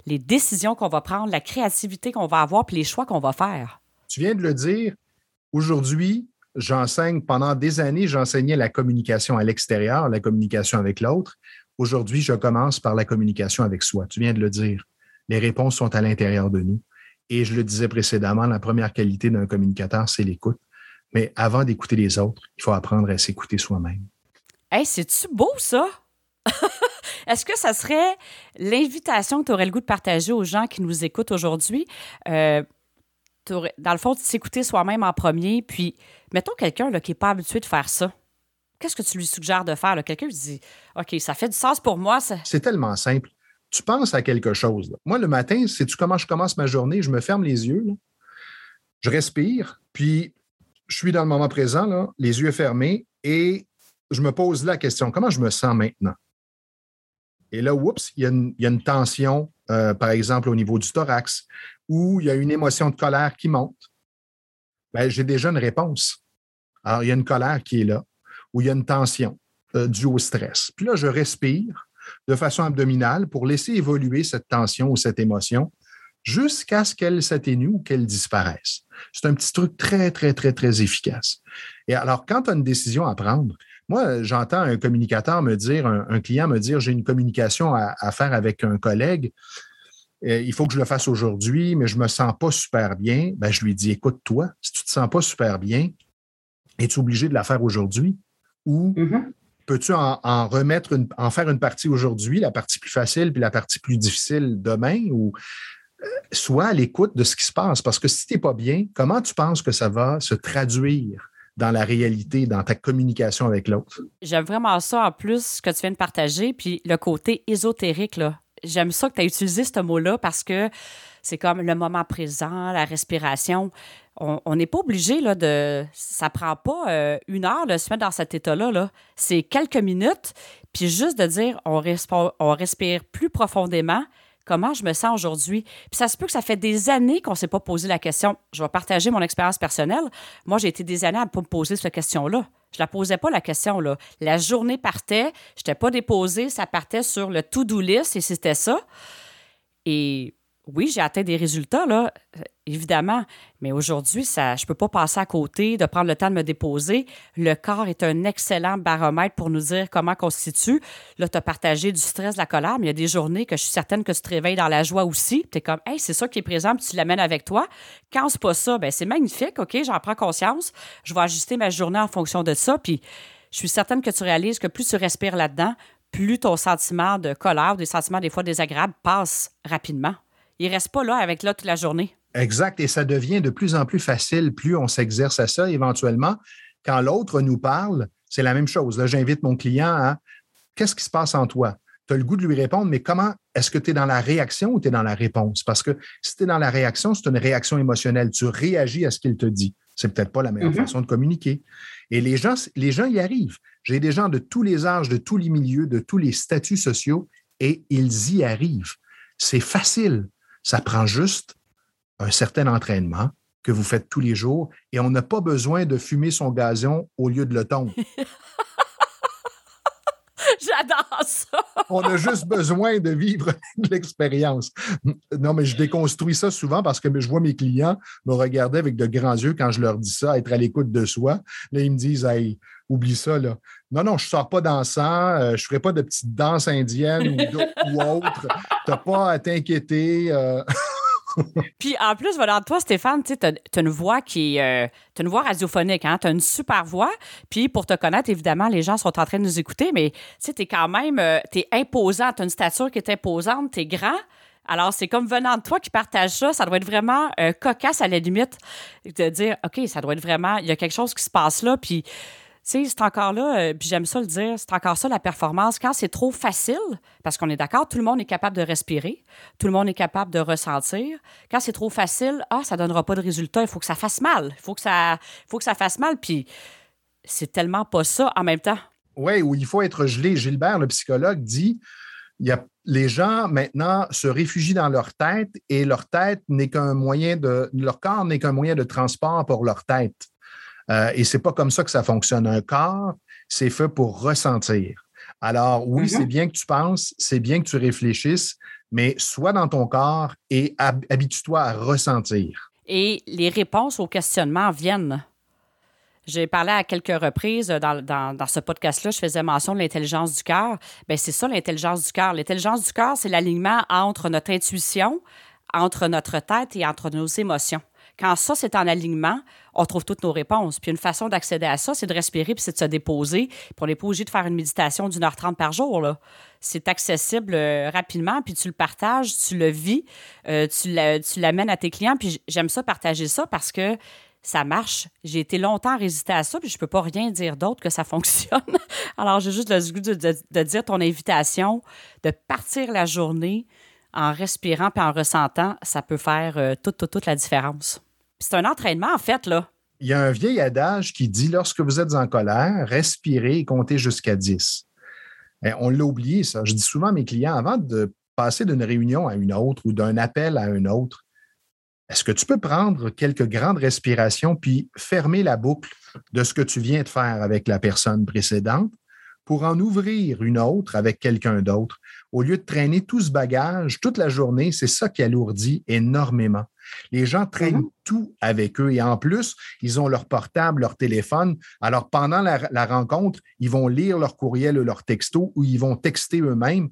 les décisions qu'on va prendre, la créativité qu'on va avoir, puis les choix qu'on va faire. Tu viens de le dire. Aujourd'hui, j'enseigne pendant des années, j'enseignais la communication à l'extérieur, la communication avec l'autre. Aujourd'hui, je commence par la communication avec soi. Tu viens de le dire. Les réponses sont à l'intérieur de nous. Et je le disais précédemment, la première qualité d'un communicateur, c'est l'écoute. Mais avant d'écouter les autres, il faut apprendre à s'écouter soi-même. Hey, c'est-tu beau, ça? (laughs) Est-ce que ça serait l'invitation que tu aurais le goût de partager aux gens qui nous écoutent aujourd'hui? Euh, dans le fond, s'écouter soi-même en premier, puis mettons quelqu'un qui n'est pas habitué de faire ça. Qu'est-ce que tu lui suggères de faire? Quelqu'un dit OK, ça fait du sens pour moi. C'est tellement simple. Tu penses à quelque chose. Moi, le matin, sais-tu comment je commence ma journée? Je me ferme les yeux, je respire, puis je suis dans le moment présent, les yeux fermés, et je me pose la question comment je me sens maintenant? Et là, oups, il y a une, tension, euh, par exemple, au niveau du thorax, ou il y a une émotion de colère qui monte. Ben, j'ai déjà une réponse. Alors, il y a une colère qui est là, ou il y a une tension euh, due au stress. Puis là, je respire de façon abdominale pour laisser évoluer cette tension ou cette émotion jusqu'à ce qu'elle s'atténue ou qu'elle disparaisse. C'est un petit truc très, très, très, très efficace. Et alors, quand tu as une décision à prendre, moi, j'entends un communicateur me dire, un, client me dire, j'ai une communication à, faire avec un collègue. Euh, il faut que je le fasse aujourd'hui, mais je ne me sens pas super bien. Ben, je lui dis, écoute-toi, si tu ne te sens pas super bien, es-tu obligé de la faire aujourd'hui? Ou mm-hmm. peux-tu en, remettre, une, en faire une partie aujourd'hui, la partie plus facile, puis la partie plus difficile demain? Ou euh, sois à l'écoute de ce qui se passe. Parce que si tu n'es pas bien, comment tu penses que ça va se traduire? Dans la réalité, dans ta communication avec l'autre? J'aime vraiment ça en plus, ce que tu viens de partager, puis le côté ésotérique, là. J'aime ça que tu as utilisé ce mot-là parce que c'est comme le moment présent, la respiration. On n'est pas obligé là, de. Ça prend pas euh, une heure de se mettre dans cet état-là. -là, c'est quelques minutes, puis juste de dire on respire, on respire plus profondément. Comment je me sens aujourd'hui? Puis ça se peut que ça fait des années qu'on ne s'est pas posé la question. Je vais partager mon expérience personnelle. Moi, j'ai été des années à ne pas me poser cette question-là. Je la posais pas la question là. La journée partait, je n'étais pas déposée, ça partait sur le to-do list et c'était ça. Et oui, j'ai atteint des résultats, là, euh, évidemment, mais aujourd'hui, ça, je ne peux pas passer à côté de prendre le temps de me déposer. Le corps est un excellent baromètre pour nous dire comment on se situe. Là, tu as partagé du stress, de la colère, mais il y a des journées que je suis certaine que tu te réveilles dans la joie aussi. Tu es comme, hey, c'est ça qui est présent, puis tu l'amènes avec toi. Quand c'est pas ça, ben c'est magnifique, OK, j'en prends conscience. Je vais ajuster ma journée en fonction de ça, puis je suis certaine que tu réalises que plus tu respires là-dedans, plus ton sentiment de colère, des sentiments des fois désagréables passe rapidement il reste pas là avec là toute la journée. Exact. Et ça devient de plus en plus facile, plus on s'exerce à ça éventuellement. Quand l'autre nous parle, c'est la même chose. Là, j'invite mon client à qu'est-ce qui se passe en toi? Tu as le goût de lui répondre, mais comment est-ce que tu es dans la réaction ou tu es dans la réponse? Parce que si tu es dans la réaction, c'est une réaction émotionnelle. Tu réagis à ce qu'il te dit. C'est peut-être pas la meilleure mm-hmm. façon de communiquer. Et les gens, les gens y arrivent. J'ai des gens de tous les âges, de tous les milieux, de tous les statuts sociaux, et ils y arrivent. C'est facile. Ça prend juste un certain entraînement que vous faites tous les jours et on n'a pas besoin de fumer son gazon au lieu de le tondre. (laughs) J'adore ça. on a juste besoin de vivre (laughs) l'expérience. Non, mais je déconstruis ça souvent parce que je vois mes clients me regarder avec de grands yeux quand je leur dis ça, être à l'écoute de soi. Là, ils me disent, hey, oublie ça, là. Non, non, je ne sors pas dansant, euh, je ne ferai pas de petites danses indiennes ou, (laughs) autres. Tu n'as pas à t'inquiéter. Euh. (laughs) Puis en plus, voilà, toi, Stéphane, tu as, une voix qui est. Euh, une voix radiophonique, hein? Tu as une super voix. Puis pour te connaître, évidemment, les gens sont en train de nous écouter, mais tu es quand même. tu es imposant. Tu as une stature qui est imposante, tu es grand. Alors, c'est comme venant de toi qui partage ça, ça doit être vraiment cocasse à la limite de dire, OK, ça doit être vraiment, il y a quelque chose qui se passe là, puis sais, c'est encore là, euh, puis j'aime ça le dire, c'est encore ça la performance. Quand c'est trop facile, parce qu'on est d'accord, tout le monde est capable de respirer, tout le monde est capable de ressentir. Quand c'est trop facile, ah, ça donnera pas de résultat, il faut que ça fasse mal. Il faut que ça, fasse mal, puis c'est tellement pas ça en même temps. Oui, où il faut être gelé. Gilbert, le psychologue, dit les gens maintenant se réfugient dans leur tête et leur tête n'est qu'un moyen de leur corps n'est qu'un moyen de transport pour leur tête. Euh, et c'est pas comme ça que ça fonctionne. Un corps, c'est fait pour ressentir. Alors, oui, c'est mm-hmm. bien que tu penses, c'est bien que tu réfléchisses, mais sois dans ton corps et habitue-toi à ressentir. Et les réponses aux questionnements viennent. J'ai parlé à quelques reprises dans, dans, ce podcast-là, je faisais mention de l'intelligence du cœur. Bien, c'est ça, l'intelligence du cœur. L'intelligence du cœur, c'est l'alignement entre notre intuition, entre notre tête et entre nos émotions. Quand ça, c'est en alignement, on trouve toutes nos réponses. Puis une façon d'accéder à ça, c'est de respirer, puis c'est de se déposer. Puis on n'est pas obligé de faire une méditation d'une heure trente par jour. C'est accessible euh, rapidement, puis tu le partages, tu le vis, euh, tu l'amènes à tes clients. Puis j'aime ça, partager ça, parce que ça marche. J'ai été longtemps résisté à ça, puis je peux pas rien dire d'autre que ça (laughs) fonctionne. Alors, j'ai juste le goût de, dire ton invitation, de partir la journée en respirant puis en ressentant, ça peut faire euh, toute, toute, toute la différence. C'est un entraînement, en fait, là. Il y a un vieil adage qui dit lorsque vous êtes en colère, respirez et comptez jusqu'à 10. Eh, on l'a oublié, ça. Je dis souvent à mes clients, avant de passer d'une réunion à une autre ou d'un appel à un autre, est-ce que tu peux prendre quelques grandes respirations puis fermer la boucle de ce que tu viens de faire avec la personne précédente? Pour en ouvrir une autre avec quelqu'un d'autre? Au lieu de traîner tout ce bagage toute la journée, c'est ça qui alourdit énormément. Les gens traînent mhm. tout avec eux et en plus, ils ont leur portable, leur téléphone. Alors, pendant la, rencontre, ils vont lire leur courriel ou leur texto ou ils vont texter eux-mêmes.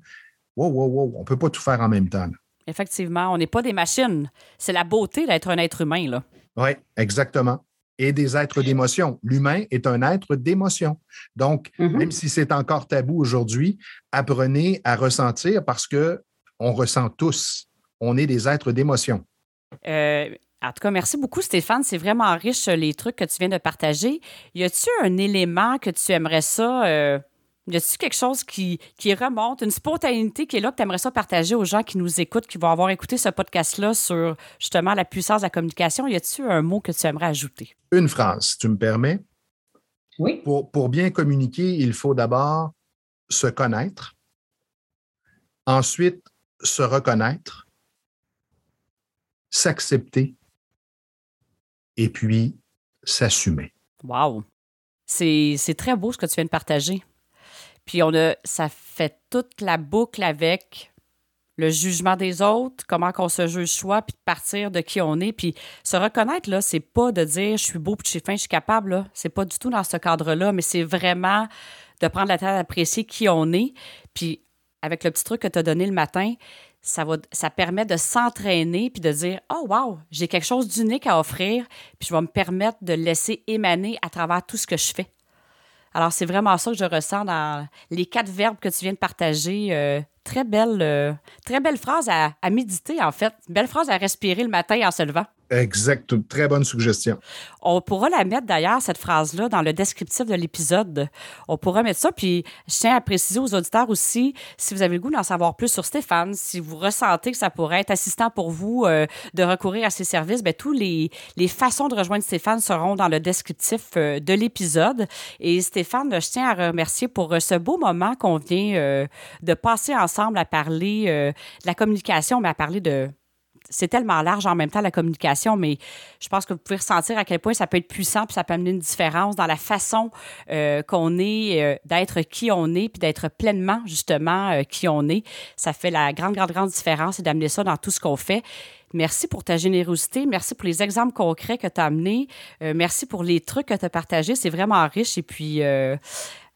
Wow, wow, wow, on ne peut pas tout faire en même temps. Effectivement, on n'est pas des machines. C'est la beauté d'être un être humain. là. Oui, exactement. Est des êtres d'émotion. L'humain est un être d'émotion. Donc, mm-hmm. même si c'est encore tabou aujourd'hui, apprenez à ressentir parce que on ressent tous. On est des êtres d'émotion. Euh, en tout cas, merci beaucoup, Stéphane. C'est vraiment riche, les trucs que tu viens de partager. Y a-tu un élément que tu aimerais ça? Euh, y a-tu quelque chose qui, qui, remonte, une spontanéité qui est là que tu aimerais ça partager aux gens qui nous écoutent, qui vont avoir écouté ce podcast-là sur justement la puissance de la communication? Y a-tu un mot que tu aimerais ajouter? Une phrase, si tu me permets. Oui. Pour, pour bien communiquer, il faut d'abord se connaître, ensuite se reconnaître, s'accepter et puis s'assumer. Wow! C'est très beau ce que tu viens de partager. Puis on a, ça fait toute la boucle avec le jugement des autres, comment qu'on se juge soi, puis de partir de qui on est. Puis se reconnaître, là, c'est pas de dire je suis beau, puis je suis fin, je suis capable. C'est pas du tout dans ce cadre-là, mais c'est vraiment de prendre la tête d'apprécier qui on est. Puis avec le petit truc que tu as donné le matin, ça, va, ça permet de s'entraîner puis de dire Oh, wow, j'ai quelque chose d'unique à offrir, puis je vais me permettre de laisser émaner à travers tout ce que je fais. Alors, c'est vraiment ça que je ressens dans les quatre verbes que tu viens de partager. Euh, très belle, euh, très belle phrase à, à, méditer, en fait. Belle phrase à respirer le matin en se levant. Exact, très bonne suggestion. On pourra la mettre d'ailleurs, cette phrase-là, dans le descriptif de l'épisode. On pourra mettre ça. Puis je tiens à préciser aux auditeurs aussi, si vous avez le goût d'en savoir plus sur Stéphane, si vous ressentez que ça pourrait être assistant pour vous euh, de recourir à ses services, bien, tous les, les façons de rejoindre Stéphane seront dans le descriptif euh, de l'épisode. Et Stéphane, je tiens à remercier pour euh, ce beau moment qu'on vient de passer ensemble à parler de la communication, mais à parler de c'est tellement large en même temps la communication, mais je pense que vous pouvez ressentir à quel point ça peut être puissant, puis ça peut amener une différence dans la façon euh, qu'on est, euh, d'être qui on est, puis d'être pleinement justement euh, qui on est. Ça fait la grande, grande, grande différence et d'amener ça dans tout ce qu'on fait. Merci pour ta générosité. Merci pour les exemples concrets que tu as amenés. merci pour les trucs que tu as partagés. C'est vraiment riche. Et puis,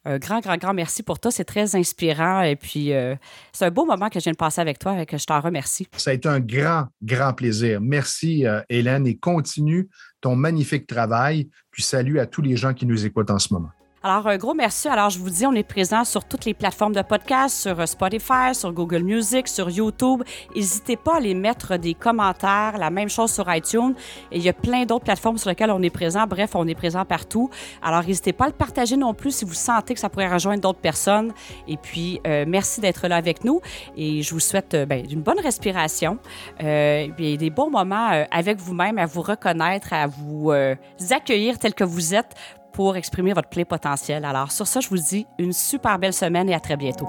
un grand, grand, grand merci pour toi. C'est très inspirant. Et puis, euh, c'est un beau moment que je viens de passer avec toi et que je t'en remercie. Ça a été un grand, grand plaisir. Merci, euh, Hélène, et continue ton magnifique travail. Puis, salut à tous les gens qui nous écoutent en ce moment. Alors, un gros merci. Alors, je vous dis, on est présent sur toutes les plateformes de podcast, sur euh, Spotify, sur Google Music, sur YouTube. N'hésitez pas à les mettre des commentaires. La même chose sur iTunes. Et il y a plein d'autres plateformes sur lesquelles on est présent. Bref, on est présent partout. Alors, n'hésitez pas à le partager non plus si vous sentez que ça pourrait rejoindre d'autres personnes. Et puis, euh, merci d'être là avec nous. Et je vous souhaite euh, ben, une bonne respiration et des bons moments avec vous-même, à vous reconnaître, à vous accueillir tel que vous êtes pour exprimer votre plein potentiel. Alors sur ça, je vous dis une super belle semaine et à très bientôt.